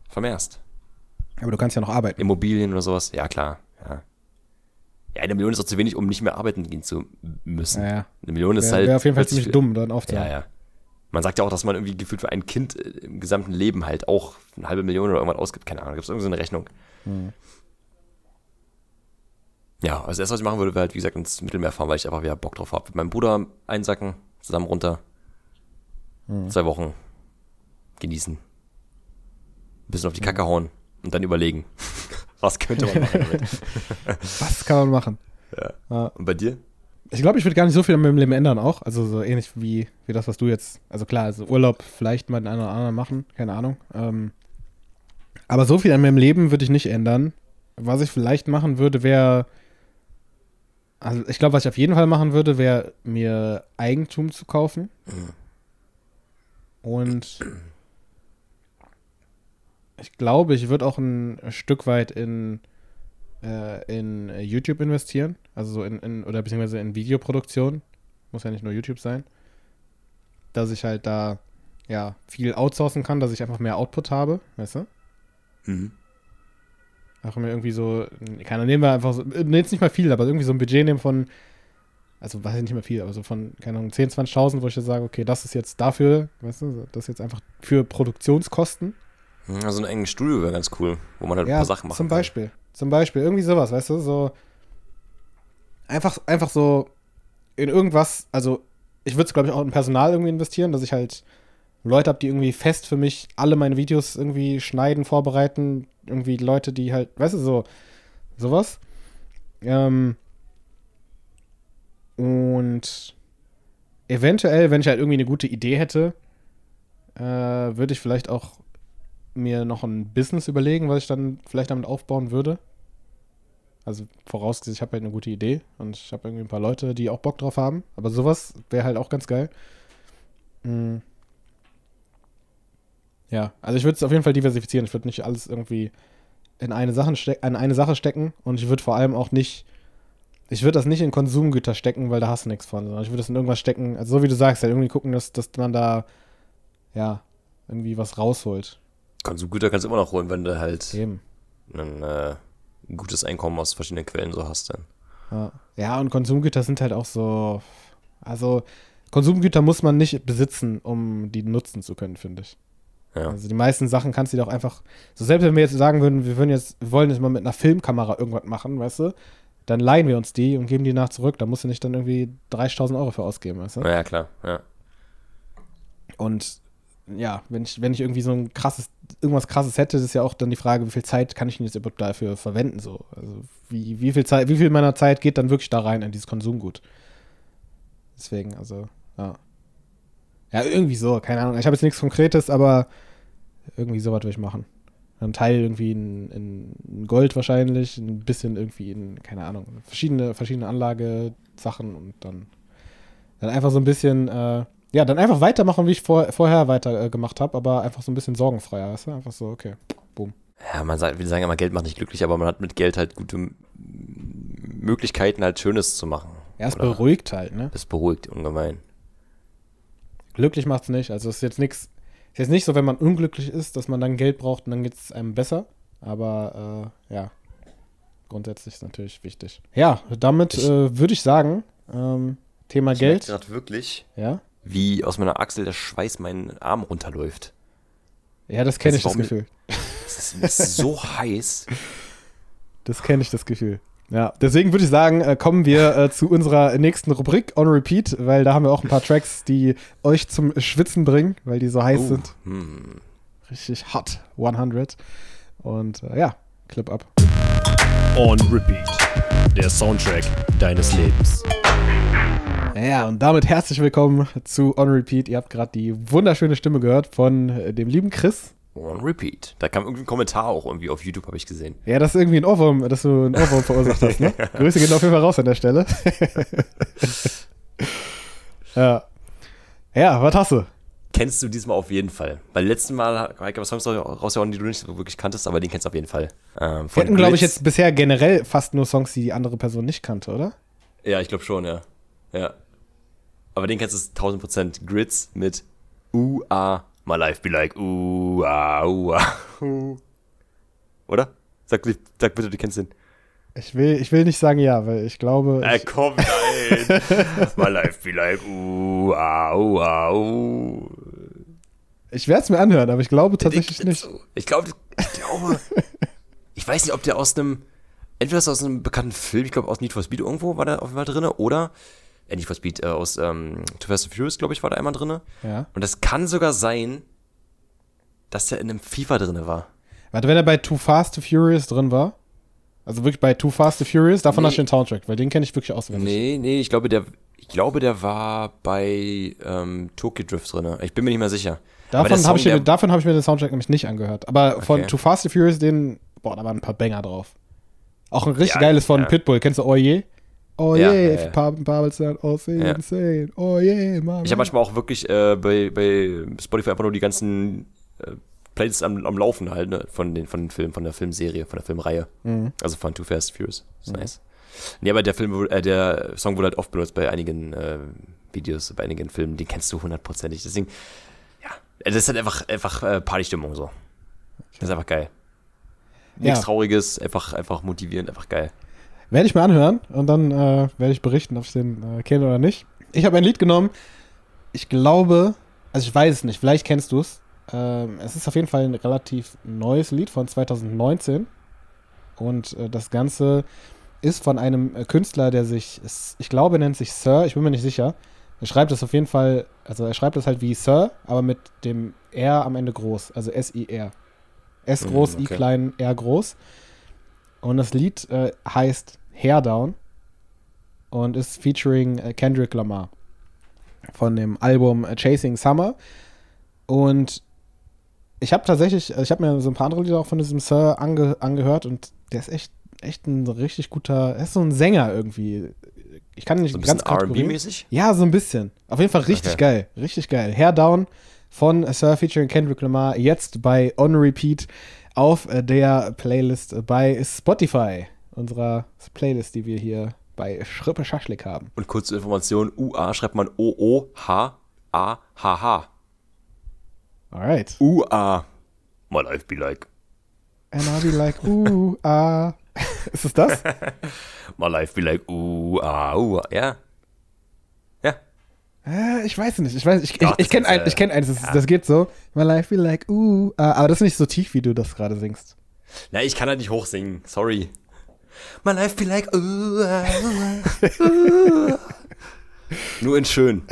[SPEAKER 2] vermehrst.
[SPEAKER 1] Aber du kannst ja noch arbeiten.
[SPEAKER 2] Immobilien oder sowas, ja klar. Ja, ja eine Million ist doch zu wenig, um nicht mehr arbeiten gehen zu müssen.
[SPEAKER 1] Ja, ja.
[SPEAKER 2] Eine Million ist
[SPEAKER 1] Wäre
[SPEAKER 2] halt.
[SPEAKER 1] wär auf jeden Fall ziemlich dumm, dann
[SPEAKER 2] Ja,
[SPEAKER 1] aufzuhören.
[SPEAKER 2] ja. Man sagt ja auch, dass man irgendwie gefühlt für ein Kind äh, im gesamten Leben halt auch eine halbe Million oder irgendwas ausgibt. Keine Ahnung, gibt es irgendwie so eine Rechnung.
[SPEAKER 1] Mhm.
[SPEAKER 2] Ja, also das was ich machen würde, wäre halt, wie gesagt, ins Mittelmeer fahren, weil ich einfach wieder Bock drauf habe. Mit meinem Bruder einsacken, zusammen runter.
[SPEAKER 1] Mhm.
[SPEAKER 2] Zwei Wochen genießen. Ein bisschen auf die Kacke hauen und dann überlegen. was könnte man machen damit?
[SPEAKER 1] Was kann man machen?
[SPEAKER 2] Ja.
[SPEAKER 1] Ja.
[SPEAKER 2] Und bei dir?
[SPEAKER 1] Ich glaube, ich würde gar nicht so viel an meinem Leben ändern auch. Also so ähnlich wie, wie das, was du jetzt. Also klar, also Urlaub vielleicht mal den einen oder anderen machen, keine Ahnung. Ähm, aber so viel an meinem Leben würde ich nicht ändern. Was ich vielleicht machen würde, wäre. Also ich glaube, was ich auf jeden Fall machen würde, wäre mir Eigentum zu kaufen. Und ich glaube, ich würde auch ein Stück weit in, äh, in YouTube investieren. Also so in, in, oder beziehungsweise in Videoproduktion. Muss ja nicht nur YouTube sein. Dass ich halt da ja viel outsourcen kann, dass ich einfach mehr Output habe, weißt du?
[SPEAKER 2] Mhm.
[SPEAKER 1] Auch mir irgendwie so, keine Ahnung, nehmen wir einfach so, äh, nee, jetzt nicht mal viel, aber irgendwie so ein Budget nehmen von, also weiß ich nicht mehr viel, aber so von, keine Ahnung, 10, 20.000, wo ich jetzt sage, okay, das ist jetzt dafür, weißt du, das ist jetzt einfach für Produktionskosten.
[SPEAKER 2] Also ein enges Studio wäre ganz cool, wo man halt ein
[SPEAKER 1] Ja,
[SPEAKER 2] paar Sachen machen
[SPEAKER 1] zum. Beispiel. Zum Beispiel, irgendwie sowas, weißt du, so einfach, einfach so in irgendwas, also ich würde, glaube ich, auch in Personal irgendwie investieren, dass ich halt Leute habe, die irgendwie fest für mich alle meine Videos irgendwie schneiden, vorbereiten, irgendwie Leute, die halt, weißt du, so sowas. Ähm, und eventuell, wenn ich halt irgendwie eine gute Idee hätte, äh, würde ich vielleicht auch mir noch ein Business überlegen, was ich dann vielleicht damit aufbauen würde. Also vorausgesetzt, ich habe halt eine gute Idee und ich habe irgendwie ein paar Leute, die auch Bock drauf haben. Aber sowas wäre halt auch ganz geil. Mm. Ja, also ich würde es auf jeden Fall diversifizieren. Ich würde nicht alles irgendwie in eine, Sache steck- in eine Sache stecken und ich würde vor allem auch nicht, ich würde das nicht in Konsumgüter stecken, weil da hast du nichts von, sondern ich würde das in irgendwas stecken, also so wie du sagst, halt irgendwie gucken, dass, dass man da, ja, irgendwie was rausholt.
[SPEAKER 2] Konsumgüter kannst du immer noch holen, wenn du halt
[SPEAKER 1] Eben.
[SPEAKER 2] ein, äh, gutes Einkommen aus verschiedenen Quellen so hast dann.
[SPEAKER 1] Ja. ja, und Konsumgüter sind halt auch so, also Konsumgüter muss man nicht besitzen, um die nutzen zu können, finde ich.
[SPEAKER 2] Ja.
[SPEAKER 1] Also die meisten Sachen kannst du dir auch einfach, so selbst wenn wir jetzt sagen würden, wir würden jetzt, wir wollen jetzt mal mit einer Filmkamera irgendwas machen, weißt du, dann leihen wir uns die und geben die nach zurück. Da musst du nicht dann irgendwie 30.000 Euro für ausgeben, weißt du?
[SPEAKER 2] ja, klar, ja.
[SPEAKER 1] Und ja, wenn ich, wenn ich irgendwie so ein krasses, irgendwas krasses hätte, ist ja auch dann die Frage, wie viel Zeit kann ich denn jetzt überhaupt dafür verwenden, so. Also wie, wie viel Zeit, wie viel meiner Zeit geht dann wirklich da rein in dieses Konsumgut? Deswegen, also, ja. Ja, irgendwie so, keine Ahnung. Ich habe jetzt nichts Konkretes, aber irgendwie sowas würde ich machen. Ein Teil irgendwie in, in Gold wahrscheinlich, ein bisschen irgendwie in, keine Ahnung, verschiedene, verschiedene Anlagesachen und dann, dann einfach so ein bisschen, äh, ja, dann einfach weitermachen, wie ich vor, vorher weiter äh, gemacht habe, aber einfach so ein bisschen sorgenfreier, weißt du? Einfach so, okay.
[SPEAKER 2] Ja, man sagt, wir sagen immer, Geld macht nicht glücklich, aber man hat mit Geld halt gute M- Möglichkeiten, halt Schönes zu machen.
[SPEAKER 1] Ja, es beruhigt halt, ne?
[SPEAKER 2] Das beruhigt ungemein.
[SPEAKER 1] Glücklich macht's nicht. Also es ist jetzt nichts, ist jetzt nicht so, wenn man unglücklich ist, dass man dann Geld braucht und dann geht's einem besser. Aber äh, ja, grundsätzlich ist natürlich wichtig. Ja, damit
[SPEAKER 2] Ich-
[SPEAKER 1] äh, würde ich sagen, ähm, Thema
[SPEAKER 2] Ich
[SPEAKER 1] Geld.
[SPEAKER 2] gerade wirklich,
[SPEAKER 1] Ja,
[SPEAKER 2] wie aus meiner Achsel der Schweiß meinen Arm runterläuft.
[SPEAKER 1] ja, das kenne ich das Gefühl.
[SPEAKER 2] Das ist, ist so heiß.
[SPEAKER 1] Das kenne ich das Gefühl. Ja, deswegen würde ich sagen, äh, kommen wir äh, zu unserer nächsten Rubrik On Repeat, weil da haben wir auch ein paar Tracks, die euch zum Schwitzen bringen, weil die so heiß
[SPEAKER 2] Oh,
[SPEAKER 1] sind.
[SPEAKER 2] hm.
[SPEAKER 1] Richtig hot, 100. Und äh, ja, Clip ab.
[SPEAKER 3] On Repeat. Der Soundtrack deines Lebens.
[SPEAKER 1] Ja, und damit herzlich willkommen zu On Repeat. Ihr habt gerade die wunderschöne Stimme gehört von äh, dem lieben Chris.
[SPEAKER 2] On Repeat. Da kam irgendein Kommentar auch irgendwie auf YouTube, habe ich gesehen.
[SPEAKER 1] Ja, das ist irgendwie ein Ohrwurm, dass du einen Ohrwurm verursacht hast, ne? Grüße gehen auf jeden Fall raus an der Stelle. ja. Ja, was hast du?
[SPEAKER 2] Kennst du diesmal auf jeden Fall. Weil letzten Mal Heike was Songs rausgehauen, die du nicht so wirklich kanntest, aber den kennst du auf jeden Fall.
[SPEAKER 1] Ähm, Wir hatten, glaube ich, jetzt bisher generell fast nur Songs, die die andere Person nicht kannte, oder?
[SPEAKER 2] Ja, ich glaube schon, ja. Ja. Aber den kennst du 1000%. Grids mit U-A My life be like, uh, ah, uh, uh. Oder? Sag, sag bitte, du kennst den.
[SPEAKER 1] Ich will, ich will nicht sagen ja, weil ich glaube.
[SPEAKER 2] Äh, komm, nein. My life be like, uh, uh, ah, uh.
[SPEAKER 1] Ich werde es mir anhören, aber ich glaube tatsächlich nicht.
[SPEAKER 2] Ich glaube, ich glaube. ich weiß nicht, ob der aus einem. Entweder aus einem bekannten Film, ich glaube aus Need for Speed irgendwo war der auf jeden Fall drin, oder äh, Need for Speed, äh, aus ähm, Too Fast and Furious, glaube ich, war da einmal drin.
[SPEAKER 1] Ja.
[SPEAKER 2] Und es kann sogar sein, dass der in einem FIFA drin war.
[SPEAKER 1] Warte, wenn er bei Too Fast to Furious drin war? Also wirklich bei Too Fast to Furious, davon nee. hast du den Soundtrack, weil den kenne ich wirklich auswendig.
[SPEAKER 2] Nee, nee, ich glaube, der, ich glaube, der war bei ähm, Tokyo Drift drin. Ich bin mir nicht mehr sicher.
[SPEAKER 1] Davon habe ich, mir, hab ich mir den Soundtrack nämlich nicht angehört. Aber okay. von Too Fast to Furious, den, boah, da waren ein paar Banger drauf. Auch ein richtig ja, geiles von ja. Pitbull. Kennst du Oye? Oh yeah, ja, ja. Bubbles dann oh ja. insane. Oh yeah, Mama.
[SPEAKER 2] Ich habe manchmal auch wirklich äh, bei, bei Spotify einfach nur die ganzen äh, Playlists am, am Laufen halt, ne? Von den, von den Filmen, von der Filmserie, von der Filmreihe. Mhm. Also von Too Fast Furious. Ist mhm. nice. Nee, aber der Film, äh, der Song wurde halt oft benutzt bei einigen äh, Videos, bei einigen Filmen, den kennst du hundertprozentig. Deswegen, ja, das ist halt einfach, einfach äh, Partystimmung so. Okay. Das ist einfach geil. Nichts Trauriges, einfach, einfach motivierend, einfach geil.
[SPEAKER 1] Werde ich mir anhören und dann äh, werde ich berichten, ob ich den äh, kenne oder nicht. Ich habe ein Lied genommen. Ich glaube, also ich weiß es nicht, vielleicht kennst du es. Ähm, es ist auf jeden Fall ein relativ neues Lied von 2019. Und äh, das Ganze ist von einem äh, Künstler, der sich, ich glaube, nennt sich Sir, ich bin mir nicht sicher. Er schreibt es auf jeden Fall, also er schreibt es halt wie Sir, aber mit dem R am Ende groß, also S-I-R. S groß, mm, okay. I klein, R groß. Und das Lied äh, heißt Hair Down und ist featuring äh, Kendrick Lamar von dem Album äh, Chasing Summer. Und ich habe tatsächlich, also ich habe mir so ein paar andere Lieder auch von diesem Sir ange, angehört und der ist echt, echt ein richtig guter, er ist so ein Sänger irgendwie. Ich kann nicht so ein
[SPEAKER 2] ganz R&B-mäßig?
[SPEAKER 1] Ja, so ein bisschen. Auf jeden Fall richtig okay. geil, richtig geil. Hair Down von Sir featuring Kendrick Lamar jetzt bei On Repeat auf äh, der Playlist bei Spotify unserer Playlist, die wir hier bei Schrippe Schaschlik haben.
[SPEAKER 2] Und kurze Information: UA schreibt man O-O-H-A-H-H.
[SPEAKER 1] Alright.
[SPEAKER 2] UA. My life be like.
[SPEAKER 1] And I'll be like, UA. Ist es das?
[SPEAKER 2] My life be like, UA, UA. Ja. Ja.
[SPEAKER 1] Äh, ich weiß nicht. Ich, weiß, ich, ich, ich kenne ein, ich kenn eins, das, ja. das geht so. My life be like, UA. Aber das ist nicht so tief, wie du das gerade singst.
[SPEAKER 2] Na, ich kann halt nicht hochsingen. Sorry. My life be like, uh, uh, uh. Nur in schön.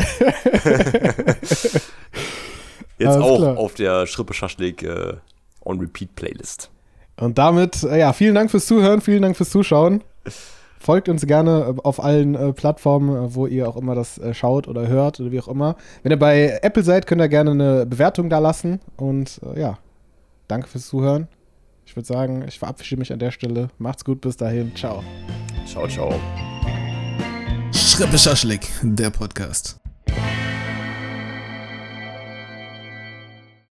[SPEAKER 2] Jetzt Alles auch klar. auf der Schrippe Schaschlik äh, On Repeat Playlist.
[SPEAKER 1] Und damit, äh, ja, vielen Dank fürs Zuhören, vielen Dank fürs Zuschauen. Folgt uns gerne äh, auf allen äh, Plattformen, äh, wo ihr auch immer das äh, schaut oder hört oder wie auch immer. Wenn ihr bei Apple seid, könnt ihr gerne eine Bewertung da lassen. Und ja, danke fürs Zuhören. Ich würde sagen, ich verabschiede mich an der Stelle. Macht's gut, bis dahin. Ciao.
[SPEAKER 2] Ciao, ciao.
[SPEAKER 1] Schrippe Schaschlik, der Podcast.